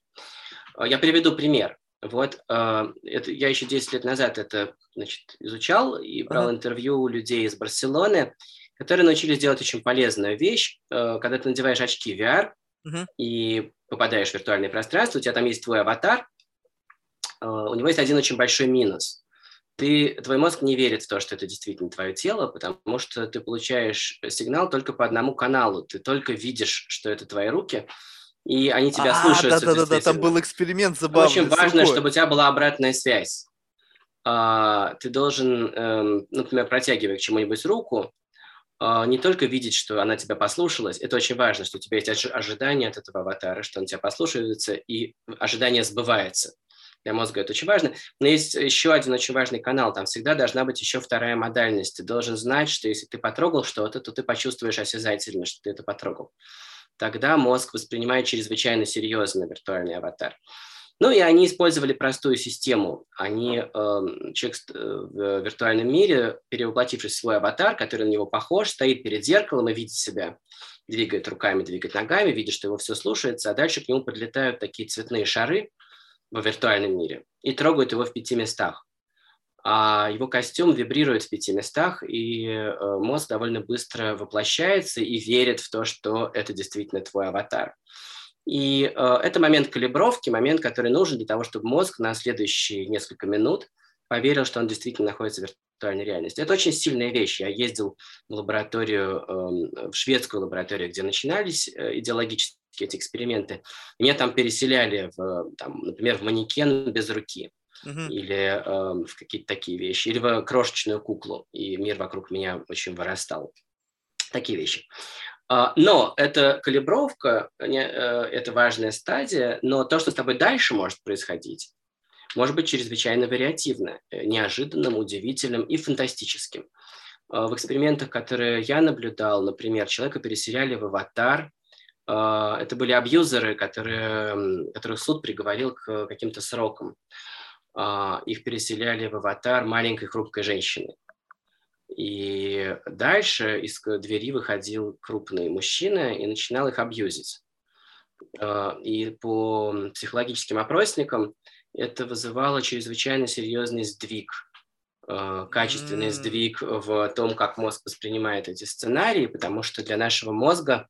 А, я приведу пример. Вот э, это, я еще 10 лет назад это значит, изучал и брал uh-huh. интервью у людей из Барселоны, которые научились делать очень полезную вещь. Э, когда ты надеваешь очки VR, угу. и попадаешь в виртуальное пространство, у тебя там есть твой аватар, э, у него есть один очень большой минус. Ты, твой мозг не верит в то, что это действительно твое тело, потому что ты получаешь сигнал только по одному каналу. Ты только видишь, что это твои руки, и они тебя а, слушаются. Да, да, да, там был эксперимент забавный. Очень важно, чтобы у тебя была обратная связь. А, ты должен, эм, например, протягивая к чему-нибудь руку, а, не только видеть, что она тебя послушалась, это очень важно, что у тебя есть ожидание от этого аватара, что он тебя послушается, и ожидание сбывается. Для мозга это очень важно. Но есть еще один очень важный канал. Там всегда должна быть еще вторая модальность. Ты должен знать, что если ты потрогал что-то, то ты почувствуешь осязательно, что ты это потрогал тогда мозг воспринимает чрезвычайно серьезно виртуальный аватар. Ну и они использовали простую систему. Они, э, человек э, в виртуальном мире, перевоплотившись в свой аватар, который на него похож, стоит перед зеркалом и видит себя, двигает руками, двигает ногами, видит, что его все слушается, а дальше к нему подлетают такие цветные шары в виртуальном мире и трогают его в пяти местах а его костюм вибрирует в пяти местах, и э, мозг довольно быстро воплощается и верит в то, что это действительно твой аватар. И э, это момент калибровки, момент, который нужен для того, чтобы мозг на следующие несколько минут поверил, что он действительно находится в виртуальной реальности. Это очень сильная вещь. Я ездил в лабораторию, э, в шведскую лабораторию, где начинались э, эти эксперименты. Меня там переселяли, в, там, например, в манекен без руки uh-huh. или э, в какие-то такие вещи, или в крошечную куклу, и мир вокруг меня очень вырастал. Такие вещи. Uh, но это калибровка, uh, это важная стадия, но то, что с тобой дальше может происходить, может быть чрезвычайно вариативно, э, неожиданным, удивительным и фантастическим. Uh, в экспериментах, которые я наблюдал, например, человека переселяли в аватар, это были абьюзеры, которые, которых суд приговорил к каким-то срокам. А, их переселяли в аватар маленькой хрупкой женщины. И дальше из двери выходил крупный мужчина и начинал их абьюзить. А, и по психологическим опросникам это вызывало чрезвычайно серьезный сдвиг, а, качественный сдвиг в том, как мозг воспринимает эти сценарии, потому что для нашего мозга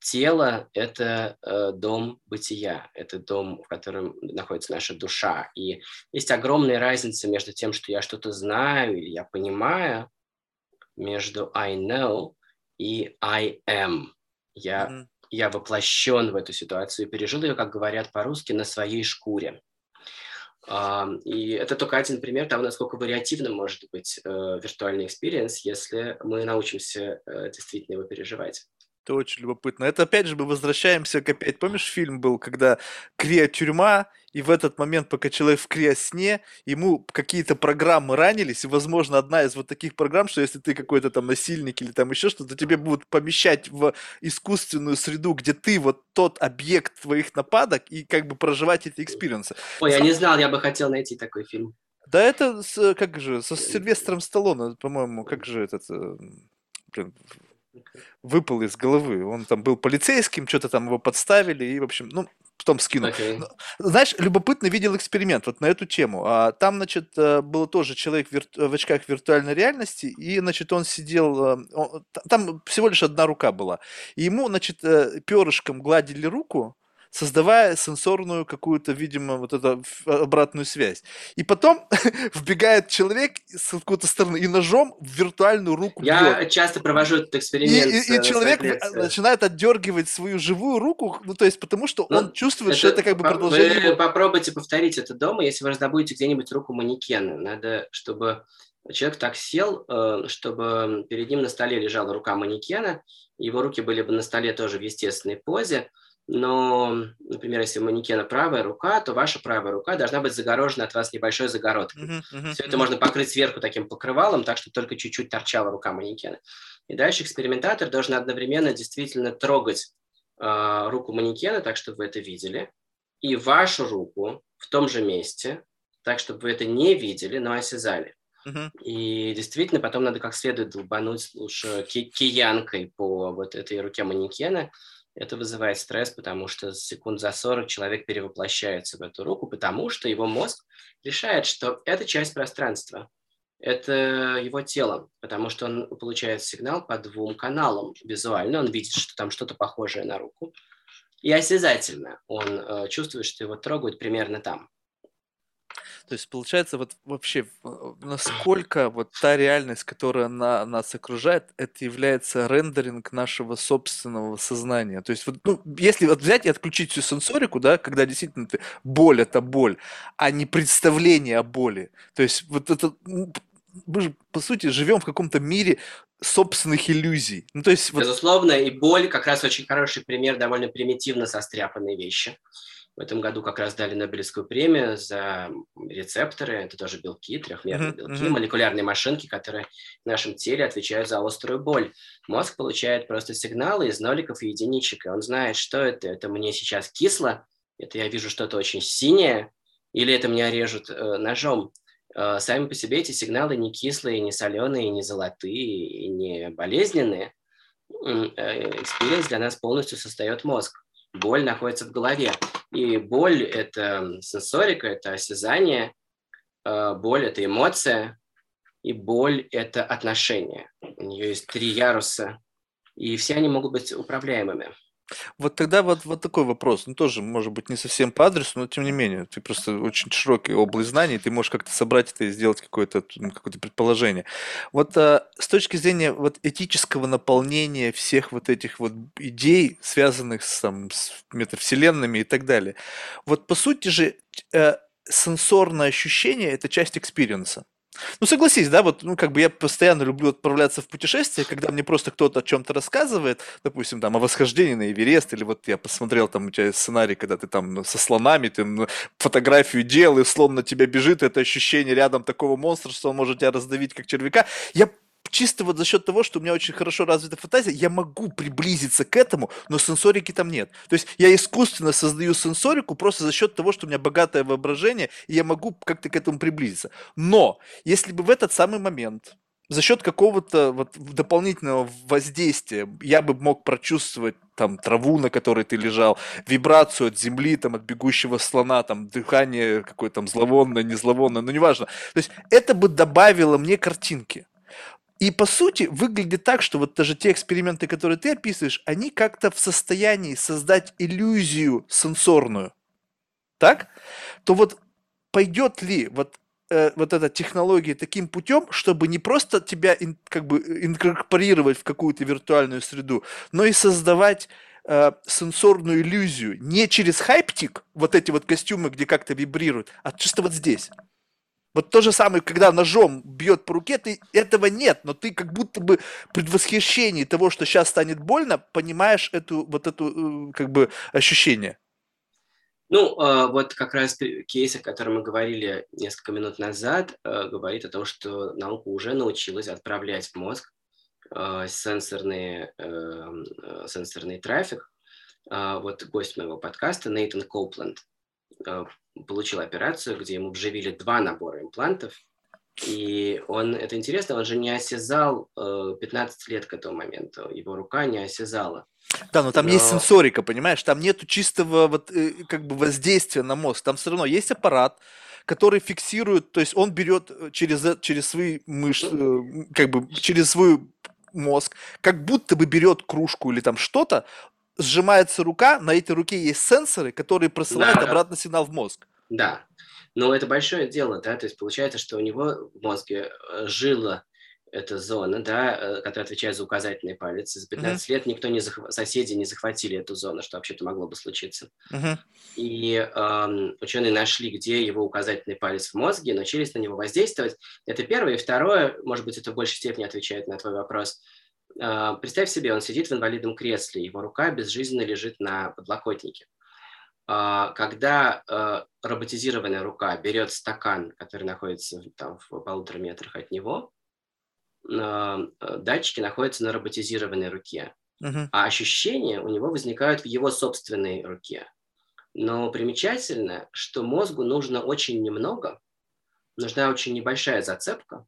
тело – это э, дом бытия, это дом, в котором находится наша душа. И есть огромная разница между тем, что я что-то знаю или я понимаю, между I know и I am. Я, mm-hmm. я воплощен в эту ситуацию и пережил ее, как говорят по-русски, на своей шкуре. Uh, и это только один пример того, насколько вариативным может быть uh, виртуальный experience, если мы научимся uh, действительно его переживать. Это очень любопытно. Это опять же мы возвращаемся к опять, помнишь, фильм был, когда крио-тюрьма, и в этот момент, пока человек в крио-сне, ему какие-то программы run ились, и, возможно, одна из вот таких программ, что если ты какой-то там насильник или там еще что-то, тебе будут помещать в искусственную среду, где ты вот тот объект твоих нападок, и как бы проживать эти experience ы. Ой, Сам... я не знал, я бы хотел найти такой фильм. Да это, с, как же, со Сильвестром Сталлоне, по-моему, как же этот, э, блин, выпал из головы. Он там был полицейским, что-то там его подставили, и, в общем, ну, потом скину. Okay. Знаешь, любопытно видел эксперимент вот на эту тему. А, там, значит, э, был тоже человек в очках виртуальной реальности, и, значит, он сидел... Э, он... Там всего лишь одна рука была. И ему, значит, э, перышком гладили руку, создавая сенсорную какую-то, видимо, вот эту обратную связь. И потом вбегает человек с какой-то стороны и ножом в виртуальную руку Я бьет. часто провожу этот эксперимент. И, и, и человек начинает отдергивать свою живую руку, ну то есть потому что ну, он чувствует, это, что это как бы продолжение. Вы попробуйте повторить это дома, если вы раздобудете где-нибудь руку манекена. Надо, чтобы человек так сел, э, чтобы перед ним на столе лежала рука манекена, его руки были бы на столе тоже в естественной позе, но, например, если у манекена правая рука, то ваша правая рука должна быть загорожена от вас небольшой загородкой. Uh-huh, uh-huh, Все это uh-huh. можно покрыть сверху таким покрывалом, так что только чуть-чуть торчала рука манекена. И дальше экспериментатор должен одновременно действительно трогать э, руку манекена, так чтобы вы это видели, и вашу руку в том же месте, так чтобы вы это не видели, но осязали. Uh-huh. И действительно, потом надо как следует долбануть лучше киянкой по вот этой руке манекена, это вызывает стресс, потому что секунд за 40 человек перевоплощается в эту руку, потому что его мозг решает, что это часть пространства, это его тело, потому что он получает сигнал по двум каналам визуально, он видит, что там что-то похожее на руку, И осязательно он э, чувствует, что его трогают примерно там. То есть получается вот вообще насколько вот та реальность, которая на нас окружает, это является рендеринг нашего собственного сознания. То есть вот, ну, если вот взять и отключить всю сенсорику, да, когда действительно ты, боль это боль, а не представление о боли. То есть вот это мы же, по сути, живем в каком-то мире собственных иллюзий. Ну, то есть, вот... Безусловно, и боль как раз очень хороший пример довольно примитивно состряпанной вещи. В этом году как раз дали Нобелевскую премию за рецепторы, это тоже белки, трехмерные mm-hmm. белки, молекулярные машинки, которые в нашем теле отвечают за острую боль. Мозг получает просто сигналы из ноликов и единичек, и он знает, что это. Это мне сейчас кисло, это я вижу что-то очень синее, или это меня режут э, ножом. Э, сами по себе эти сигналы не кислые, не соленые, не золотые и не болезненные. Experience э, для нас полностью создает мозг. Боль находится в голове. И боль – это сенсорика, это осязание, э, боль – это эмоция, и боль – это отношения. У нее есть три яруса, и все они могут быть управляемыми. Вот тогда вот, вот такой вопрос, ну тоже, может быть, не совсем по адресу, но тем не менее, ты просто очень широкий область знаний, ты можешь как-то собрать это и сделать какое-то ну, какое предположение. Вот а, с точки зрения вот этического наполнения всех вот этих вот идей, связанных с, там, с метавселенными и так далее, вот по сути же э, сенсорное ощущение – это часть experience а. Ну, согласись, да, вот, ну, как бы я постоянно люблю отправляться в путешествия, когда мне просто кто-то о чем-то рассказывает, допустим, там, о восхождении на Эверест, или вот я посмотрел, там, у тебя сценарий, когда ты там ну, со слонами, ты ну, фотографию делал, и слон на тебя бежит, это ощущение рядом такого монстра, что он может тебя раздавить, как червяка. Я чисто вот за счет того, что у меня очень хорошо развита фантазия, я могу приблизиться к этому, но сенсорики там нет. То есть я искусственно создаю сенсорику просто за счет того, что у меня богатое воображение, и я могу как-то к этому приблизиться. Но если бы в этот самый момент за счет какого-то вот дополнительного воздействия я бы мог прочувствовать там траву, на которой ты лежал, вибрацию от земли, там, от бегущего слона, там, дыхание какое-то там зловонное, не зловонное, ну, неважно. То есть это бы добавило мне картинки. И по сути выглядит так, что вот даже те эксперименты, которые ты описываешь, они как-то в состоянии создать иллюзию сенсорную. Так? То вот пойдет ли вот э, вот эта технология таким путем, чтобы не просто тебя ин, как бы инкорпорировать в какую-то виртуальную среду, но и создавать э, сенсорную иллюзию не через хайптик, вот эти вот костюмы, где как-то вибрируют, а чисто вот здесь. Вот то же самое, когда ножом бьет по руке, ты этого нет, но ты как будто бы предвосхищении того, что сейчас станет больно, понимаешь эту вот эту э, как бы ощущение. Ну, э, вот как раз кейс, о котором мы говорили несколько минут назад, э, говорит о том, что наука уже научилась отправлять в мозг сенсорный, сенсорный трафик. Вот гость моего подкаста Нейтан Коупленд получил операцию, где ему вживили два набора имплантов, и он, это интересно, он же не осязал э, 15 лет к этому моменту, его рука не осязала. Да, но там но... есть сенсорика, понимаешь, там нету чистого вот, э, как бы воздействия на мозг, там все равно есть аппарат, который фиксирует, то есть он берет э, через, э, через свои мышцы, как бы через свой мозг, как будто бы берет кружку или там что-то, сжимается рука, на этой руке есть сенсоры, которые просылают да. обратно сигнал в мозг. Да, но это большое дело, да, то есть получается, что у него в мозге э, жила эта зона, да, э, которая отвечает за указательный палец. За 15 mm-hmm. лет никто не захв... соседи не захватили эту зону, что вообще-то могло бы случиться. Mm-hmm. И э, ученые нашли, где его указательный палец в мозге, научились на него воздействовать. Это первое. И второе, может быть, это в большей степени отвечает на твой вопрос. Э, представь себе, он сидит в инвалидном кресле, его рука безжизненно лежит на подлокотнике. А, когда э, роботизированная рука берет стакан, который находится там, в полутора метрах от него, датчики находятся на роботизированной руке, uh-huh. а ощущения у него возникают в его собственной руке. Но примечательно, что мозгу нужно очень немного, нужна очень небольшая зацепка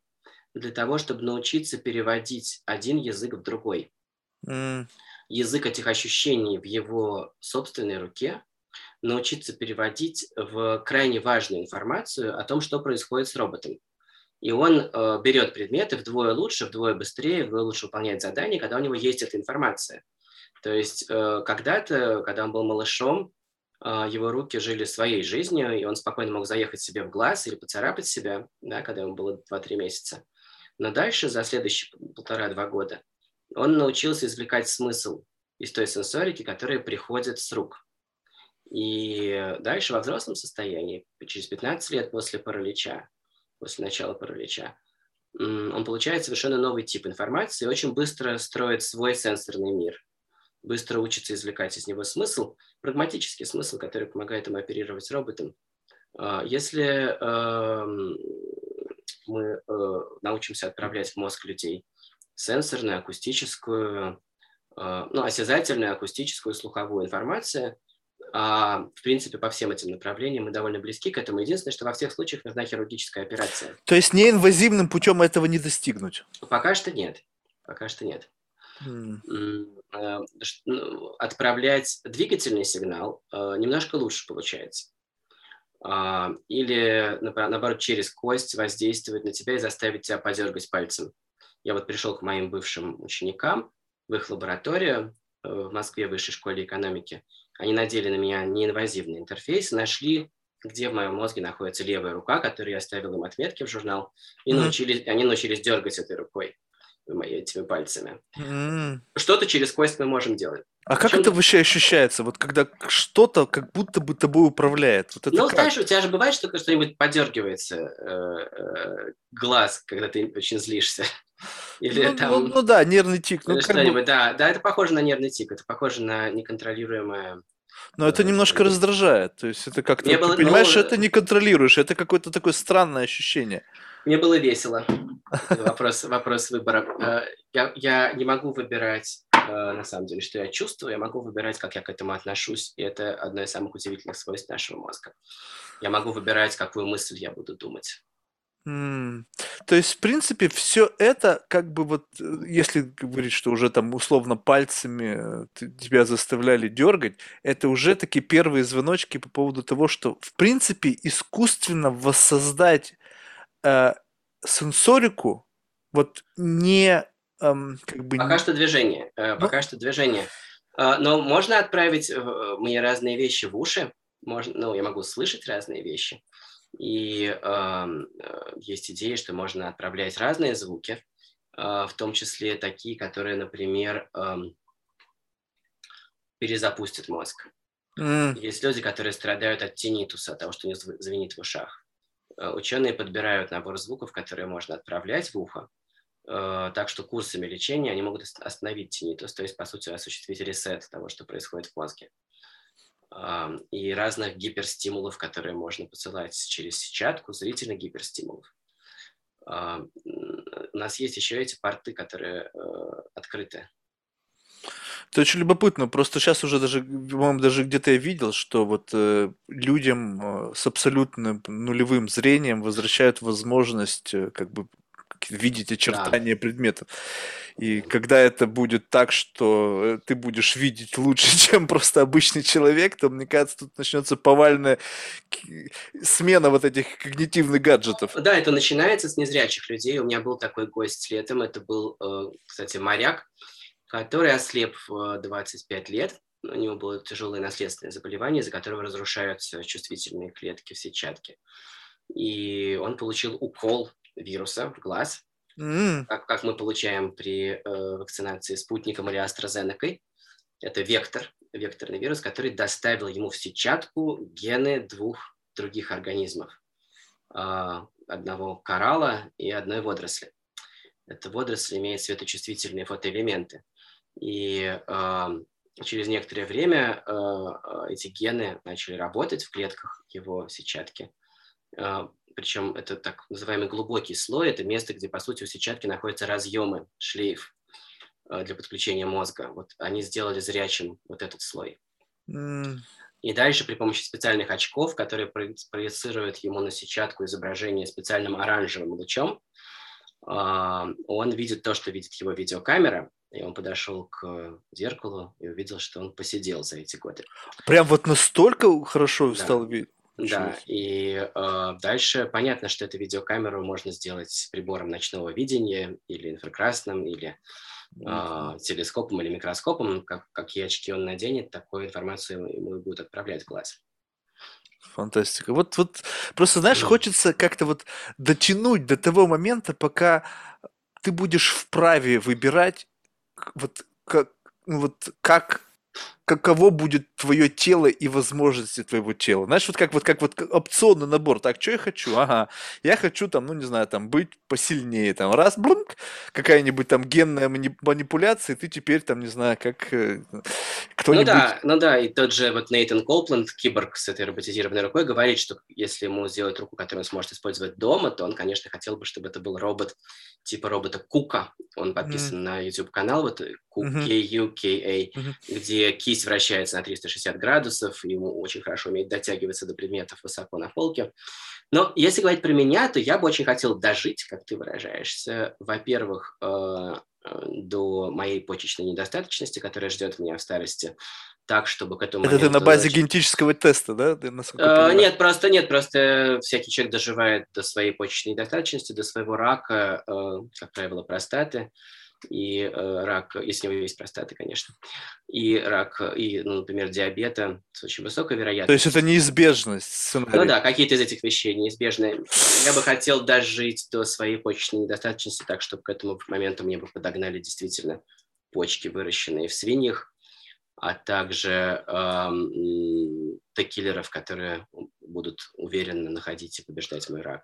для того, чтобы научиться переводить один язык в другой. Mm. Язык этих ощущений в его собственной руке научиться переводить в крайне важную информацию о том, что происходит с роботом. И он э, берет предметы вдвое лучше, вдвое быстрее, вдвое лучше выполняет задания, когда у него есть эта информация. То есть э, когда-то, когда он был малышом, э, его руки жили своей жизнью, и он спокойно мог заехать себе в глаз или поцарапать себя, да, когда ему было 2-3 месяца. Но дальше, за следующие полтора-два года, он научился извлекать смысл из той сенсорики, которая приходит с рук. И дальше во взрослом состоянии, через 15 лет после паралича, после начала паралича, он получает совершенно новый тип информации очень быстро строит свой сенсорный мир, быстро учится извлекать из него смысл, прагматический смысл, который помогает ему оперировать роботом. А, если эм, мы э, научимся отправлять в мозг людей сенсорную, акустическую, э, ну, осязательную, акустическую, слуховую информацию – а, в принципе, по всем этим направлениям мы довольно близки к этому. Единственное, что во всех случаях нужна хирургическая операция. То есть неинвазивным путем этого не достигнуть? Пока что нет. Пока что нет. Mm. Отправлять двигательный сигнал э, немножко лучше получается. А, или, наоборот, через кость воздействовать на тебя и заставить тебя подергать пальцем. Я вот пришел к моим бывшим ученикам в их лабораторию э, в Москве, в Высшей школе экономики – они надели на меня неинвазивный интерфейс, нашли, где в моем мозге находится левая рука, которую я оставил им отметки в журнал, и научились, они научились дергать этой рукой, этими пальцами. Mm-hmm. Что-то через кость мы можем делать. А как это вообще ощущается? Вот когда что-то как будто бы тобой управляет. Вот это ну, как? знаешь, у тебя же бывает, что что-нибудь подергивается э, э, глаз, когда ты очень злишься. Или ну, там... ну, ну да, нервный тик. Ну, что-нибудь, бы... да, да, это похоже на нервный тик, это похоже на неконтролируемое но это немножко раздражает. То есть это как-то, ты было, понимаешь, ну, это не контролируешь, это какое-то такое странное ощущение. Мне было весело. Вопрос, вопрос выбора. Э, я, я не могу выбирать, э, на самом деле, что я чувствую, я могу выбирать, как я к этому отношусь. И это одно из самых удивительных свойств нашего мозга. Я могу выбирать, какую мысль я буду думать. М. То есть, в принципе, все это, как бы вот, э, если говорить, что уже там условно пальцами тебя заставляли дергать, это уже такие первые звоночки по поводу того, что, в принципе, искусственно воссоздать э, сенсорику, вот не эм, как бы Пока что движение, э, Ну, пока что движение. Э, Но можно отправить э, мне разные вещи в уши. Можно, ну, я могу слышать разные вещи. И э, есть идея, что можно отправлять разные звуки, э, в том числе такие, которые, например, э, перезапустят мозг. Mm. Есть люди, которые страдают от тинитуса, от того, что не звенит в ушах. Э, ученые подбирают набор звуков, которые можно отправлять в ухо, э, так что курсами лечения они могут остановить тинитус, то есть, по сути, осуществить ресет того, что происходит в мозге и разных гиперстимулов, которые можно посылать через сетчатку, зрительных гиперстимулов. У нас есть еще эти порты, которые э, открыты. Это очень любопытно. Просто сейчас уже даже, по-моему, даже где-то я видел, что вот э, людям э, с абсолютно нулевым зрением возвращают возможность э, как бы видеть очертания да. предметов. И когда это будет так, что э, ты будешь видеть лучше, чем просто обычный человек, то, мне кажется, тут начнется повальная смена вот этих когнитивных гаджетов. Да, это начинается с незрячих людей. У меня был такой гость летом. Это был, э, кстати, моряк, который ослеп в 25 лет. У него было тяжелое наследственное заболевание, из-за которого разрушаются чувствительные клетки в сетчатке. И он получил укол вируса в глаз, mm. как, как мы получаем при э, вакцинации спутником или AstraZeneca. Это вектор, векторный вирус, который доставил ему в сетчатку гены двух других организмов. Э, одного коралла и одной водоросли. Эта водоросль имеет светочувствительные фотоэлементы. И через некоторое время э эти гены начали работать в клетках его сетчатки. Э, причем это так называемый глубокий слой, это место, где, по сути, у сетчатки находятся разъемы, шлейф э, для подключения мозга. Вот они сделали зрячим вот этот слой. Mm. И дальше при помощи специальных очков, которые проецируют ему на сетчатку изображение специальным оранжевым лучом, а, он видит то, что видит его видеокамера, и он подошел к зеркалу и увидел, что он посидел за эти годы. Прям вот настолько хорошо да. стал видеть? Да, и э, дальше понятно, что эту видеокамеру можно сделать с прибором ночного видения или инфракрасным, или э, телескопом или микроскопом, как, какие очки он наденет, такую информацию ему будут отправлять в глаз. Фантастика. Вот, вот просто, знаешь, хочется как-то вот дотянуть до того момента, пока ты будешь вправе выбирать, вот как, ну вот как каково будет твое тело и возможности твоего тела. Знаешь, вот как вот как вот опционный набор. Так, что я хочу? Ага, я хочу там, ну не знаю, там быть посильнее, там раз, блунк, какая-нибудь там генная манипуляция, и ты теперь там, не знаю, как э, кто-нибудь... Ну да, ну да, и тот же вот Нейтан Копланд, киборг с этой роботизированной рукой, говорит, что если ему сделать руку, которую он сможет использовать дома, то он, конечно, хотел бы, чтобы это был робот типа робота Кука. Он подписан mm. на YouTube-канал, вот K-U-K-A, mm-hmm. где кисть вращается на 360 градусов, и ему очень хорошо умеет дотягиваться до предметов высоко на полке. Но если говорить про меня, то я бы очень хотел дожить, как ты выражаешься, во-первых, э, э, до моей почечной недостаточности, которая ждет меня в старости, так, чтобы к этому Это ты на базе значит... генетического теста, да? Ты, э, нет, просто нет, просто всякий человек доживает до своей почечной недостаточности, до своего рака, э, как правило, простаты, и э, рак, если у него есть простата, конечно, и рак, и, ну, например, диабета с очень высокой вероятностью. То есть это неизбежность сценарий. Ну да, какие-то из этих вещей неизбежны. Я бы хотел дожить до своей почечной недостаточности, так, чтобы к этому моменту мне бы подогнали действительно почки, выращенные в свиньях, а также э, текиллеров, которые будут уверенно находить и побеждать мой рак.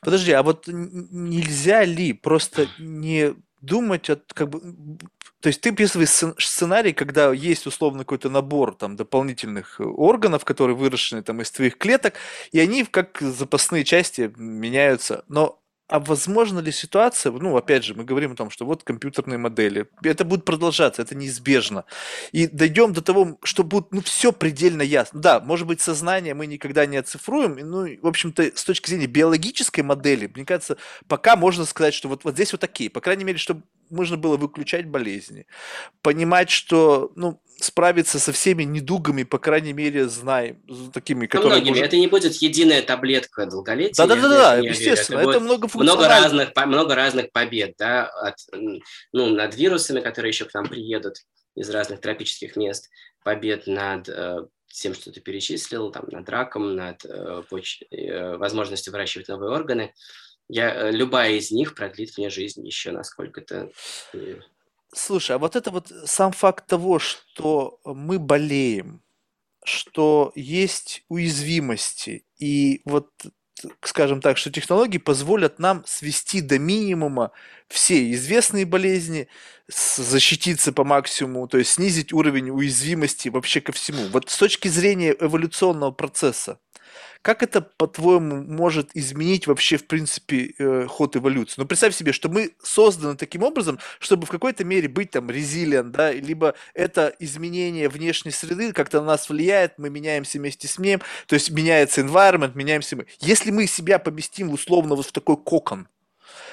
Подожди, а вот нельзя ли просто не думать от как бы то есть ты описываешь сценарий, когда есть условно какой-то набор там дополнительных органов, которые выращены там из твоих клеток, и они как запасные части меняются. Но а возможно ли ситуация, ну, опять же, мы говорим о том, что вот компьютерные модели, это будет продолжаться, это неизбежно. И дойдем до того, что будет, ну, все предельно ясно. Да, может быть, сознание мы никогда не оцифруем, ну, в общем-то, с точки зрения биологической модели, мне кажется, пока можно сказать, что вот, вот здесь вот такие, по крайней мере, чтобы можно было выключать болезни, понимать, что, ну, справиться со всеми недугами, по крайней мере, знаем, такими, которые... Многими. Может... Это не будет единая таблетка долголетия. Да-да-да, естественно, это, это много много разных, много разных побед, да, от, ну, над вирусами, которые еще к нам приедут из разных тропических мест, побед над э, тем, что ты перечислил, там, над раком, над э, поч... э, возможностью выращивать новые органы. Я, э, любая из них продлит мне жизнь еще насколько-то э, Слушай, а вот это вот сам факт того, что мы болеем, что есть уязвимости, и вот, скажем так, что технологии позволят нам свести до минимума все известные болезни, защититься по максимуму, то есть снизить уровень уязвимости вообще ко всему. Вот с точки зрения эволюционного процесса, как это, по-твоему, может изменить вообще, в принципе, э, ход эволюции? Ну, представь себе, что мы созданы таким образом, чтобы в какой-то мере быть там резилиент, да, либо это изменение внешней среды как-то на нас влияет, мы меняемся вместе с ним, то есть меняется environment, меняемся мы. Если мы себя поместим условно вот в такой кокон,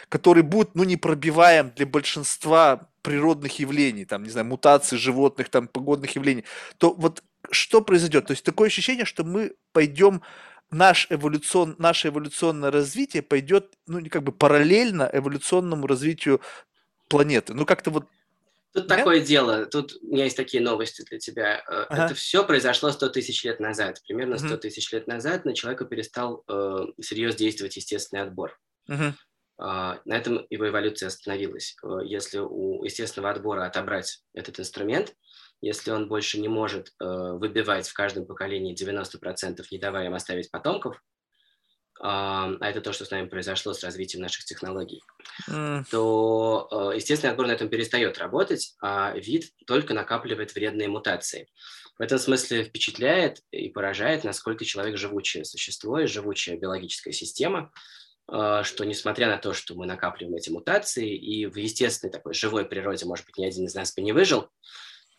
который будет, ну, непробиваем для большинства природных явлений, там, не знаю, мутаций животных, там, погодных явлений, то вот что произойдет? То есть такое ощущение, что мы пойдем наш эволюцион, наше эволюционное развитие пойдет, ну, как бы параллельно эволюционному развитию планеты. Ну, как-то вот Тут Нет? такое дело, тут у меня есть такие новости для тебя. Э, ага. Это все произошло 100 тысяч лет назад. Примерно 100 угу. тысяч лет назад на человека перестал э, всерьез действовать естественный отбор. Угу. Э, на этом его эволюция остановилась. Э, если у естественного отбора отобрать этот инструмент, если он больше не может э, выбивать в каждом поколении 90%, не давая им оставить потомков, э, а это то, что с нами произошло с развитием наших технологий, mm. то, э, естественно, отбор на этом перестает работать, а вид только накапливает вредные мутации. В этом смысле впечатляет и поражает, насколько человек живучее существо и живучая биологическая система, э, что несмотря на то, что мы накапливаем эти мутации, и в естественной такой живой природе, может быть, ни один из нас бы не выжил,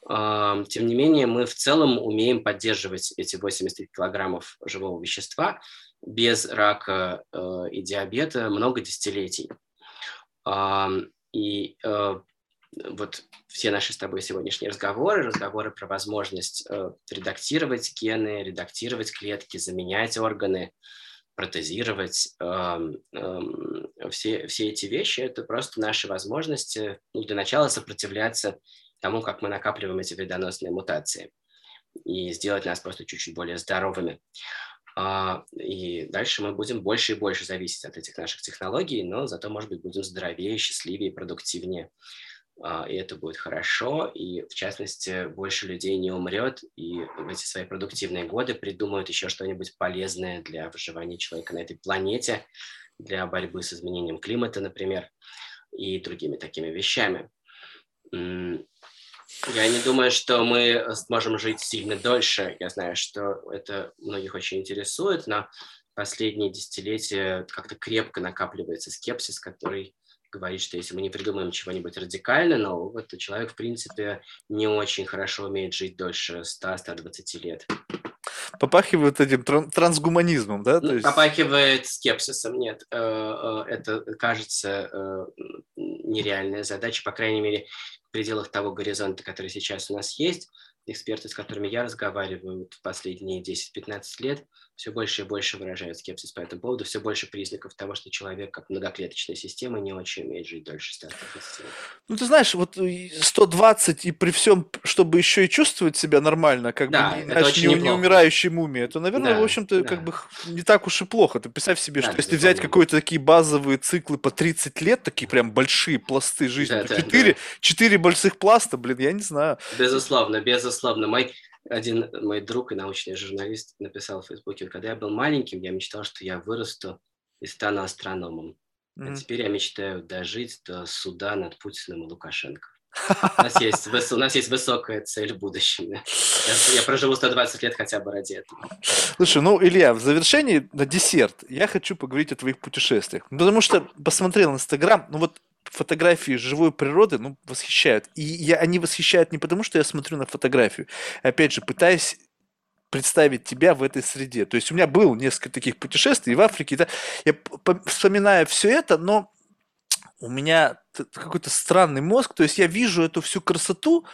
тем не менее, мы в целом умеем поддерживать эти 80 килограммов живого вещества без рака э, и диабета много десятилетий. И э, вот все наши с тобой сегодняшние разговоры, разговоры про возможность э, редактировать гены, редактировать клетки, заменять органы, протезировать. Эм, эм, все, все эти вещи – это просто наши возможности ну, для начала сопротивляться тому, как мы накапливаем эти вредоносные мутации и сделать нас просто чуть-чуть более здоровыми. А, и дальше мы будем больше и больше зависеть от этих наших технологий, но зато, может быть, будем здоровее, счастливее, продуктивнее. А, и это будет хорошо, и, в частности, больше людей не умрет, и в эти свои продуктивные годы придумают еще что-нибудь полезное для выживания человека на этой планете, для борьбы с изменением климата, например, и другими такими вещами. Я не думаю, что мы сможем жить сильно дольше. Я знаю, что это многих очень интересует, но последние десятилетия как-то крепко накапливается скепсис, который говорит, что если мы не придумаем чего-нибудь радикально нового, то человек, в принципе, не очень хорошо умеет жить дольше 100-120 лет. Попахивает этим трансгуманизмом, да? Ну, есть... Попахивает скепсисом, нет. Э, э, это кажется э, нереальная задача, по крайней мере, пределах того горизонта, который сейчас у нас есть, эксперты, с которыми я разговариваю в последние 10-15 лет, все больше и больше выражают скепсис по этому поводу, все больше признаков того, что человек как многоклеточная система не очень умеет жить дольше 120 лет. Ну, ты знаешь, вот 120 и при всем, чтобы еще и чувствовать себя нормально, как да, бы, знаешь, не, не умирающей мумии, это, наверное, да, в общем-то, да. как бы не так уж и плохо. Ты представь себе, да, что если взять какие-то такие базовые циклы по 30 лет, такие прям большие пласты жизни, да, 4, да. 4 больших пласта, блин, я не знаю. Безусловно, безусловно. Мой один мой друг и научный журналист написал в Фейсбуке, когда я был маленьким, я мечтал, что я вырасту и стану астрономом. Mm-hmm. А теперь я мечтаю дожить до суда над Путиным и Лукашенко. У нас есть, у нас есть высокая цель в будущем. Я, я проживу 120 лет хотя бы ради этого. Слушай, ну, Илья, в завершении на десерт я хочу поговорить о твоих путешествиях. Потому что посмотрел Инстаграм, ну вот фотографии живой природы, ну, восхищают. И я, они восхищают не потому, что я смотрю на фотографию, опять же, пытаясь представить тебя в этой среде. То есть у меня было несколько таких путешествий в Африке. Да, я вспоминаю все это, но у меня какой-то странный мозг, то есть я вижу эту всю красоту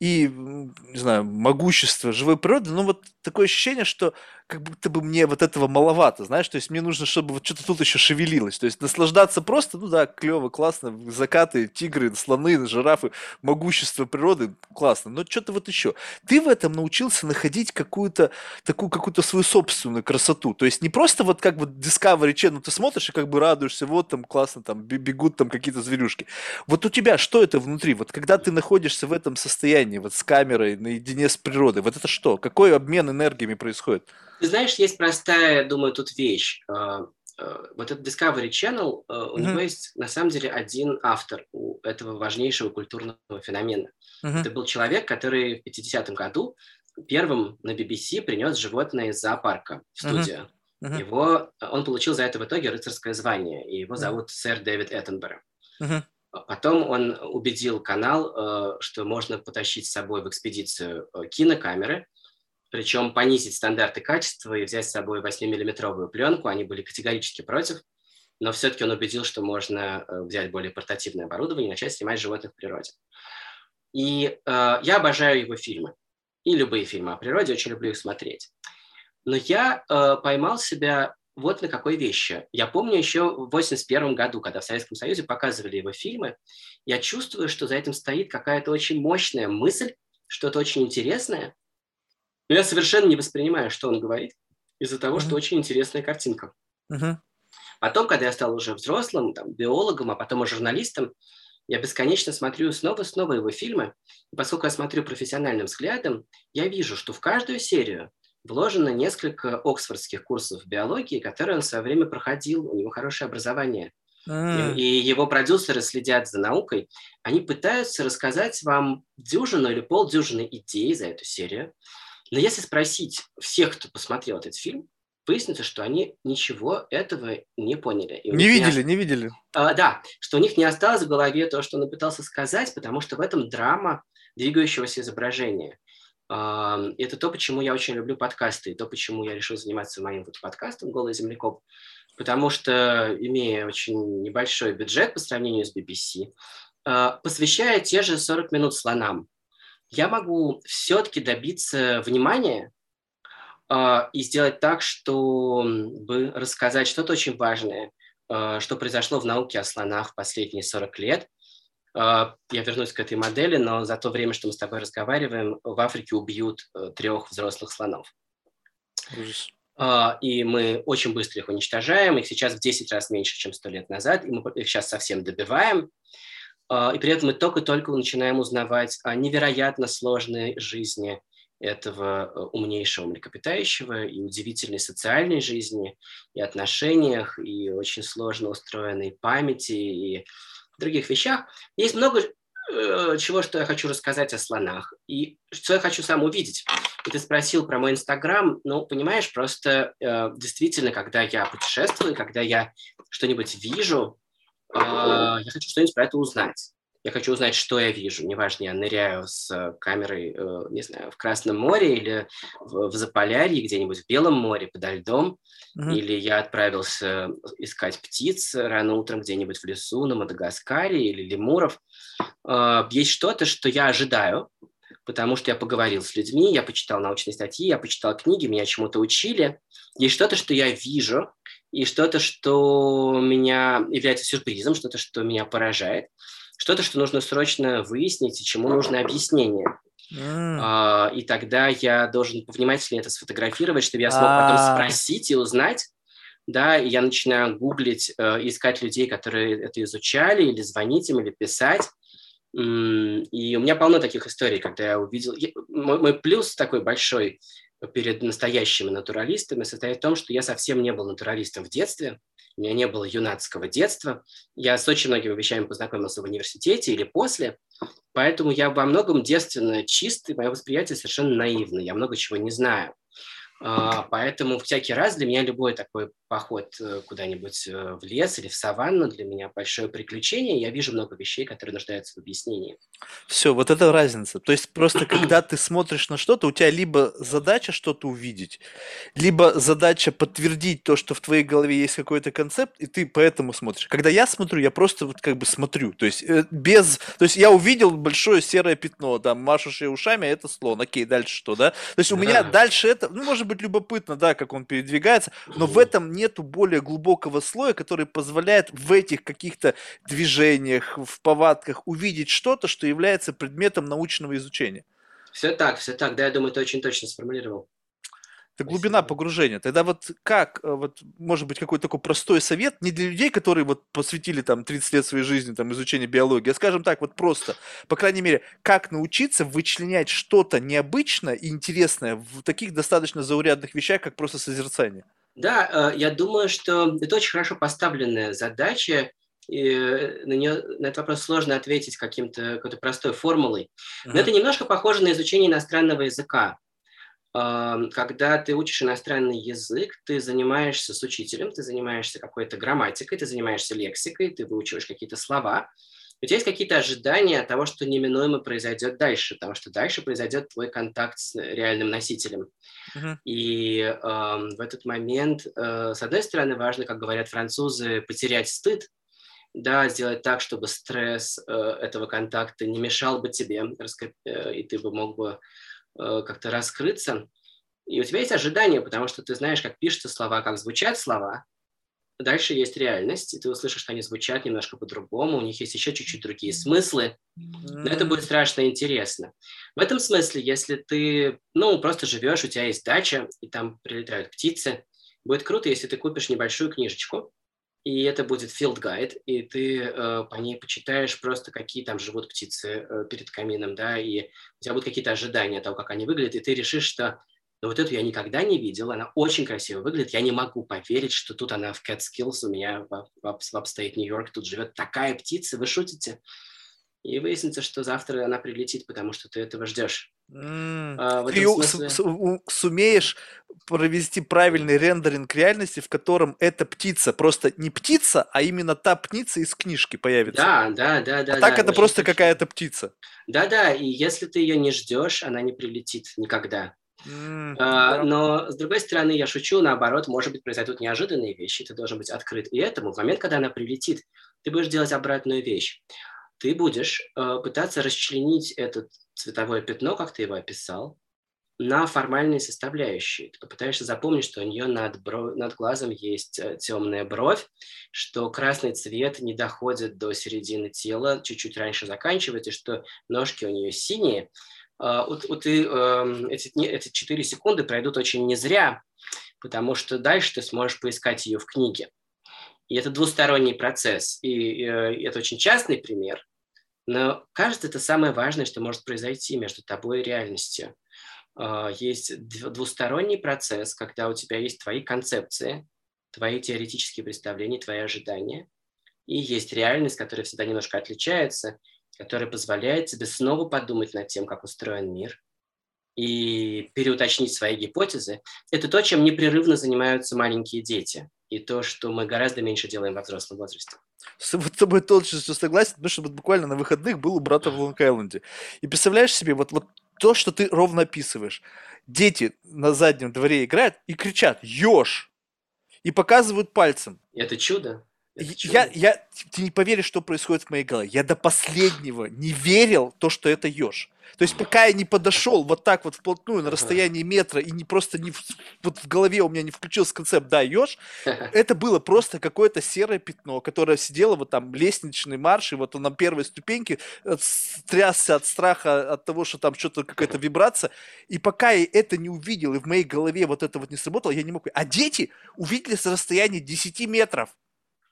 и, не знаю, могущество живой природы, но вот такое ощущение, что как будто бы мне вот этого маловато, знаешь, то есть мне нужно, чтобы вот что-то тут еще шевелилось, то есть наслаждаться просто, ну да, клево, классно, закаты, тигры, слоны, жирафы, могущество природы, классно, но что-то вот еще. Ты в этом научился находить какую-то такую какую-то свою собственную красоту, то есть не просто вот как вот Discovery Channel, ты смотришь и как бы радуешься, вот там классно, там бегут там какие-то зверюшки. Вот у тебя что это внутри? Вот когда ты находишься в этом состоянии, вот с камерой, наедине с природой, вот это что? Какой обмен энергиями происходит? Ты знаешь, есть простая, думаю, тут вещь. А, а, вот этот Discovery Channel, а, у mm-hmm. него есть на самом деле один автор у этого важнейшего культурного феномена. Mm-hmm. Это был человек, который в 50-м году первым на BBC принес животное из зоопарка в студию. Mm-hmm. Его, он получил за это в итоге рыцарское звание, и его зовут mm-hmm. сэр Дэвид Эттенборо. Mm-hmm. Потом он убедил канал, что можно потащить с собой в экспедицию кинокамеры, причем понизить стандарты качества и взять с собой 8-миллиметровую пленку. Они были категорически против, но все-таки он убедил, что можно э, взять более портативное оборудование и начать снимать животных в природе. И э, я обожаю его фильмы. И любые фильмы о природе, очень люблю их смотреть. Но я э, поймал себя вот на какой вещи. Я помню еще в 81 году, когда в Советском Союзе показывали его фильмы, я чувствую, что за этим стоит какая-то очень мощная мысль, что-то очень интересное, но я совершенно не воспринимаю, что он говорит, из-за того, mm-hmm. что очень интересная картинка. Mm-hmm. Потом, когда я стал уже взрослым, там, биологом, а потом и журналистом, я бесконечно смотрю снова и снова его фильмы. И поскольку я смотрю профессиональным взглядом, я вижу, что в каждую серию вложено несколько оксфордских курсов биологии, которые он в свое время проходил, у него хорошее образование. Mm. И его продюсеры следят за наукой. Они пытаются рассказать вам дюжину или полдюжины идей за эту серию, но если спросить всех, кто посмотрел этот фильм, выяснится, что они ничего этого не поняли. И не видели, не, не видели. А, да, что у них не осталось в голове то, что он пытался сказать, потому что в этом драма двигающегося изображения. А, это то, почему я очень люблю подкасты, и то, почему я решил заниматься моим вот подкастом «Голый землекоп», потому что, имея очень небольшой бюджет по сравнению с BBC, а, посвящая те же 40 минут слонам, я могу все-таки добиться внимания э, и сделать так, чтобы рассказать что-то очень важное, э, что произошло в науке о слонах в последние 40 лет. Э, я вернусь к этой модели, но за то время, что мы с тобой разговариваем, в Африке убьют э, трех взрослых слонов. Ужас. Uh, и мы очень быстро их уничтожаем, их сейчас в 10 раз меньше, чем 100 лет назад, и мы их сейчас совсем добиваем. Uh, и при этом мы только-только начинаем узнавать о невероятно сложной жизни этого э, умнейшего млекопитающего и удивительной социальной жизни, и отношениях, и очень сложно устроенной памяти, и других вещах. Есть много э, чего, что я хочу рассказать о слонах, и что я хочу сам увидеть. И ты спросил про мой Инстаграм, ну, понимаешь, просто э, действительно, когда я путешествую, когда я что-нибудь вижу, э, я хочу что-нибудь про это узнать я хочу узнать, что я вижу. Неважно, я ныряю с э, камерой, э, не знаю, в Красном море или в, в Заполярье, где-нибудь в Белом море подо льдом, mm-hmm. или я отправился искать птиц рано утром где-нибудь в лесу на Мадагаскаре или лемуров. Э, есть что-то, что я ожидаю, потому что я поговорил с людьми, я почитал научные статьи, я почитал книги, меня чему-то учили. Есть что-то, что я вижу, и что-то, что меня является сюрпризом, что-то, что меня поражает что-то, что нужно срочно выяснить и чему нужно объяснение. Mm. А, и тогда я должен повнимательнее это сфотографировать, чтобы я смог а потом спросить и узнать. Да, и я начинаю гуглить, э, искать людей, которые это изучали, или звонить им, или писать. И у меня полно таких историй, когда я увидел... Мой, мой плюс такой большой перед настоящими натуралистами состоит в том, что я совсем не был натуралистом в детстве у меня не было юнацкого детства. Я с очень многими вещами познакомился в университете или после, поэтому я во многом девственно чистый, мое восприятие совершенно наивно, я много чего не знаю. А, поэтому всякий раз для меня любой такой поход э, куда-нибудь э, в лес или в саванну для меня большое приключение. Я вижу много вещей, которые нуждаются в объяснении. Все, вот это разница. То есть просто когда ты смотришь на что-то, у тебя либо задача что-то увидеть, либо задача подтвердить то, что в твоей голове есть какой-то концепт, и ты поэтому смотришь. Когда я смотрю, я просто вот как бы смотрю. То есть э, без... То есть я увидел большое серое пятно, там, машущее ушами, а это слон. Окей, дальше что, да? То есть у меня дальше это... Ну, может быть, любопытно, да, как он передвигается, но в этом не нету более глубокого слоя, который позволяет в этих каких-то движениях, в повадках увидеть что-то, что является предметом научного изучения. Все так, все так. Да, я думаю, ты очень точно сформулировал. Это глубина погружения. Тогда вот как, э, вот, может быть, какой-то такой простой совет, не для людей, которые вот посвятили там 30 лет своей жизни там изучению биологии, а скажем так, вот просто, по крайней мере, как научиться вычленять что-то необычное и интересное в таких достаточно заурядных вещах, как просто созерцание? Да, э, я думаю, что это очень хорошо поставленная задача, и на, нее, на этот вопрос сложно ответить каким-то, какой-то простой формулой. Но uh-huh. это немножко похоже на изучение иностранного языка. Когда ты учишь иностранный язык, ты занимаешься с учителем, ты занимаешься какой-то грамматикой, ты занимаешься лексикой, ты выучиваешь какие-то слова. У тебя есть какие-то ожидания того, что неминуемо произойдет дальше, потому что дальше произойдет твой контакт с реальным носителем. Uh-huh. И э, в этот момент, э, с одной стороны, важно, как говорят французы, потерять стыд, да, сделать так, чтобы стресс э, этого контакта не мешал бы тебе, э, и ты бы мог бы э, как-то раскрыться. И у тебя есть ожидания, потому что ты знаешь, как пишутся слова, как звучат слова, Дальше есть реальность, и ты услышишь, что они звучат немножко по-другому, у них есть еще чуть-чуть другие смыслы, но это будет страшно интересно. В этом смысле, если ты, ну, просто живешь, у тебя есть дача, и там прилетают птицы, будет круто, если ты купишь небольшую книжечку, и это будет field guide, и ты э, по ней почитаешь просто, какие там живут птицы э, перед камином, да, и у тебя будут какие-то ожидания того, как они выглядят, и ты решишь, что но вот эту я никогда не видел, она очень красиво выглядит. Я не могу поверить, что тут она в Catskills у меня в, в, в Upstate Нью-Йорк, тут живет такая птица, вы шутите? И выяснится, что завтра она прилетит, потому что ты этого ждешь. Mm. А, ты смысле... с- с- сумеешь провести правильный рендеринг реальности, в котором эта птица просто не птица, а именно та птица из книжки появится. Да, да, да, да. А так это просто какая-то птица. Да, да, и если ты ее не ждешь, она не прилетит никогда. Mm, а, но, с другой стороны, я шучу, наоборот, может быть, произойдут неожиданные вещи, ты должен быть открыт и этому. В момент, когда она прилетит, ты будешь делать обратную вещь. Ты будешь э, пытаться расчленить это цветовое пятно, как ты его описал, на формальные составляющие. Ты попытаешься запомнить, что у нее над, бро... над глазом есть э, темная бровь, что красный цвет не доходит до середины тела, чуть-чуть раньше заканчивается, что ножки у нее синие. А, вот, вот и, э, эти, эти 4 секунды пройдут очень не зря, потому что дальше ты сможешь поискать ее в книге. И это двусторонний процесс. И, э, это очень частный пример, но кажется, это самое важное, что может произойти между тобой и реальностью. А, есть двусторонний процесс, когда у тебя есть твои концепции, твои теоретические представления, твои ожидания, и есть реальность, которая всегда немножко отличается, которая позволяет тебе снова подумать над тем, как устроен мир, и переуточнить свои гипотезы. Это то, чем непрерывно занимаются маленькие дети, и то, что мы гораздо меньше делаем во взрослом возрасте. С тобой точно согласен, потому что вот буквально на выходных был у брата в Лонг-Айленде. И представляешь себе, вот, вот то, что ты ровно описываешь. Дети на заднем дворе играют и кричат «Ёж!» и показывают пальцем. Это чудо. Я, я, ты не поверишь, что происходит в моей голове. Я до последнего не верил то, что это еж. То есть пока я не подошел вот так вот вплотную на расстоянии метра и не просто не в, вот в голове у меня не включился концепт да еж, это было просто какое-то серое пятно, которое сидело вот там лестничный марш и вот он на первой ступеньке э, трясся от страха от того, что там что-то какая-то вибрация. И пока я это не увидел и в моей голове вот это вот не сработало, я не мог. А дети увидели с расстояния 10 метров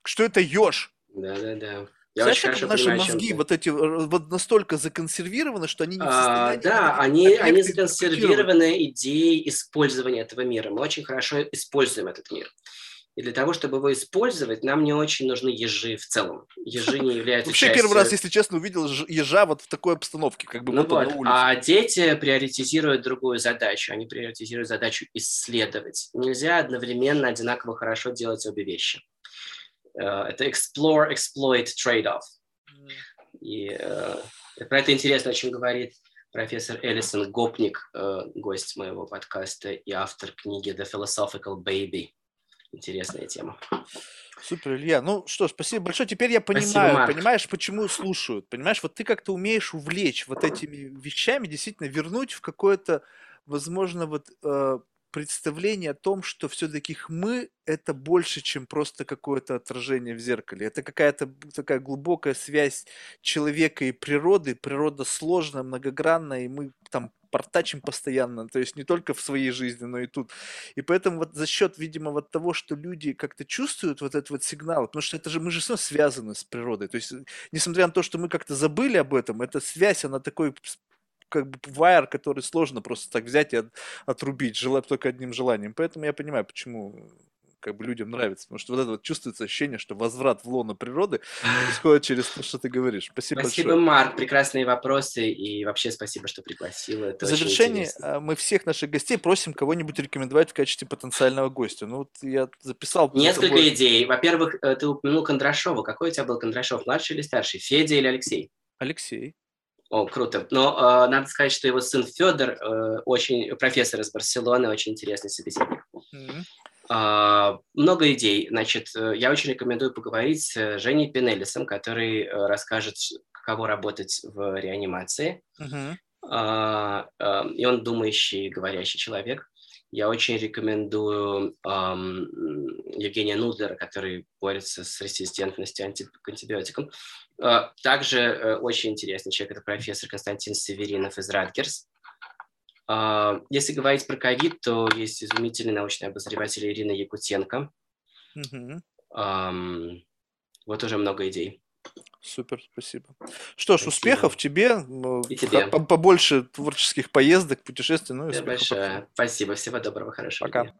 что это еж. Да-да-да. Я Знаешь, как наши понимаю, мозги вот эти вот настолько законсервированы, что они не в а, состоянии... А, да, они, они законсервированы идеей использования этого мира. Мы очень хорошо используем этот мир. И для того, чтобы его использовать, нам не очень нужны ежи в целом. Ежи не являются Вообще частью... первый раз, если честно, увидел ежа вот в такой обстановке, как бы ну вот. на улице. А дети приоритизируют другую задачу. Они приоритизируют задачу исследовать. Нельзя одновременно одинаково хорошо делать обе вещи. Э, это explore, exploit, trade-off. И э, про это интересно очень говорит профессор Эллисон Гопник, э, гость моего подкаста и автор книги The Philosophical Baby. Интересная тема. Супер, Илья. Ну что, спасибо большое. Теперь я понимаю, спасибо, понимаешь, почему слушают. Понимаешь, вот ты как-то умеешь увлечь вот этими вещами, действительно вернуть в какое-то, возможно, вот э, представление о том, что все-таки мы это больше, чем просто какое-то отражение в зеркале. Это какая-то такая глубокая связь человека и природы. Природа сложная, многогранная, и мы там портачим постоянно, то есть не только в своей жизни, но и тут. И поэтому вот за счет, видимо, вот того, что люди как-то чувствуют вот этот вот сигнал, потому что это же мы же все связаны с природой, то есть несмотря на то, что мы как-то забыли об этом, эта связь, она такой как бы вайер, который сложно просто так взять и от, отрубить, желая только одним желанием. Поэтому я понимаю, почему как бы людям нравится, потому что вот это вот чувствуется ощущение, что возврат в лоно природы происходит через то, что ты говоришь. Спасибо Спасибо, большое. Марк, прекрасные вопросы и вообще спасибо, что пригласил. Это в завершение а, мы всех наших гостей просим кого-нибудь рекомендовать в качестве потенциального гостя. Ну вот я записал. Несколько тобой... идей. Во-первых, э, ты упомянул Кондрашова. Какой у тебя был Кондрашов, младший или старший? Федя или Алексей? Алексей. О, круто. Но э, надо сказать, что его сын Федор, э, очень профессор из Барселоны, очень интересный собеседник. Mm-hmm. Э, много идей. Значит, э, я очень рекомендую поговорить с Женей Пенелисом, который э, расскажет, каково работать в реанимации. Mm-hmm. Э, э, и он думающий, говорящий человек. Я очень рекомендую эм, Евгения Нудлера, который борется с резистентностью анти- к антибиотикам. Э, также э, очень интересный человек – это профессор Константин Северинов из Радгерс. Э, если говорить про ковид, то есть изумительный научный обозреватель Ирина Якутенко. Mm-hmm. Эм, вот уже много идей. Супер, спасибо. Что ж, спасибо. успехов тебе, И тебе. побольше творческих поездок, путешествий. Ну, и большое. Спасибо, всего доброго, хорошего Пока. дня.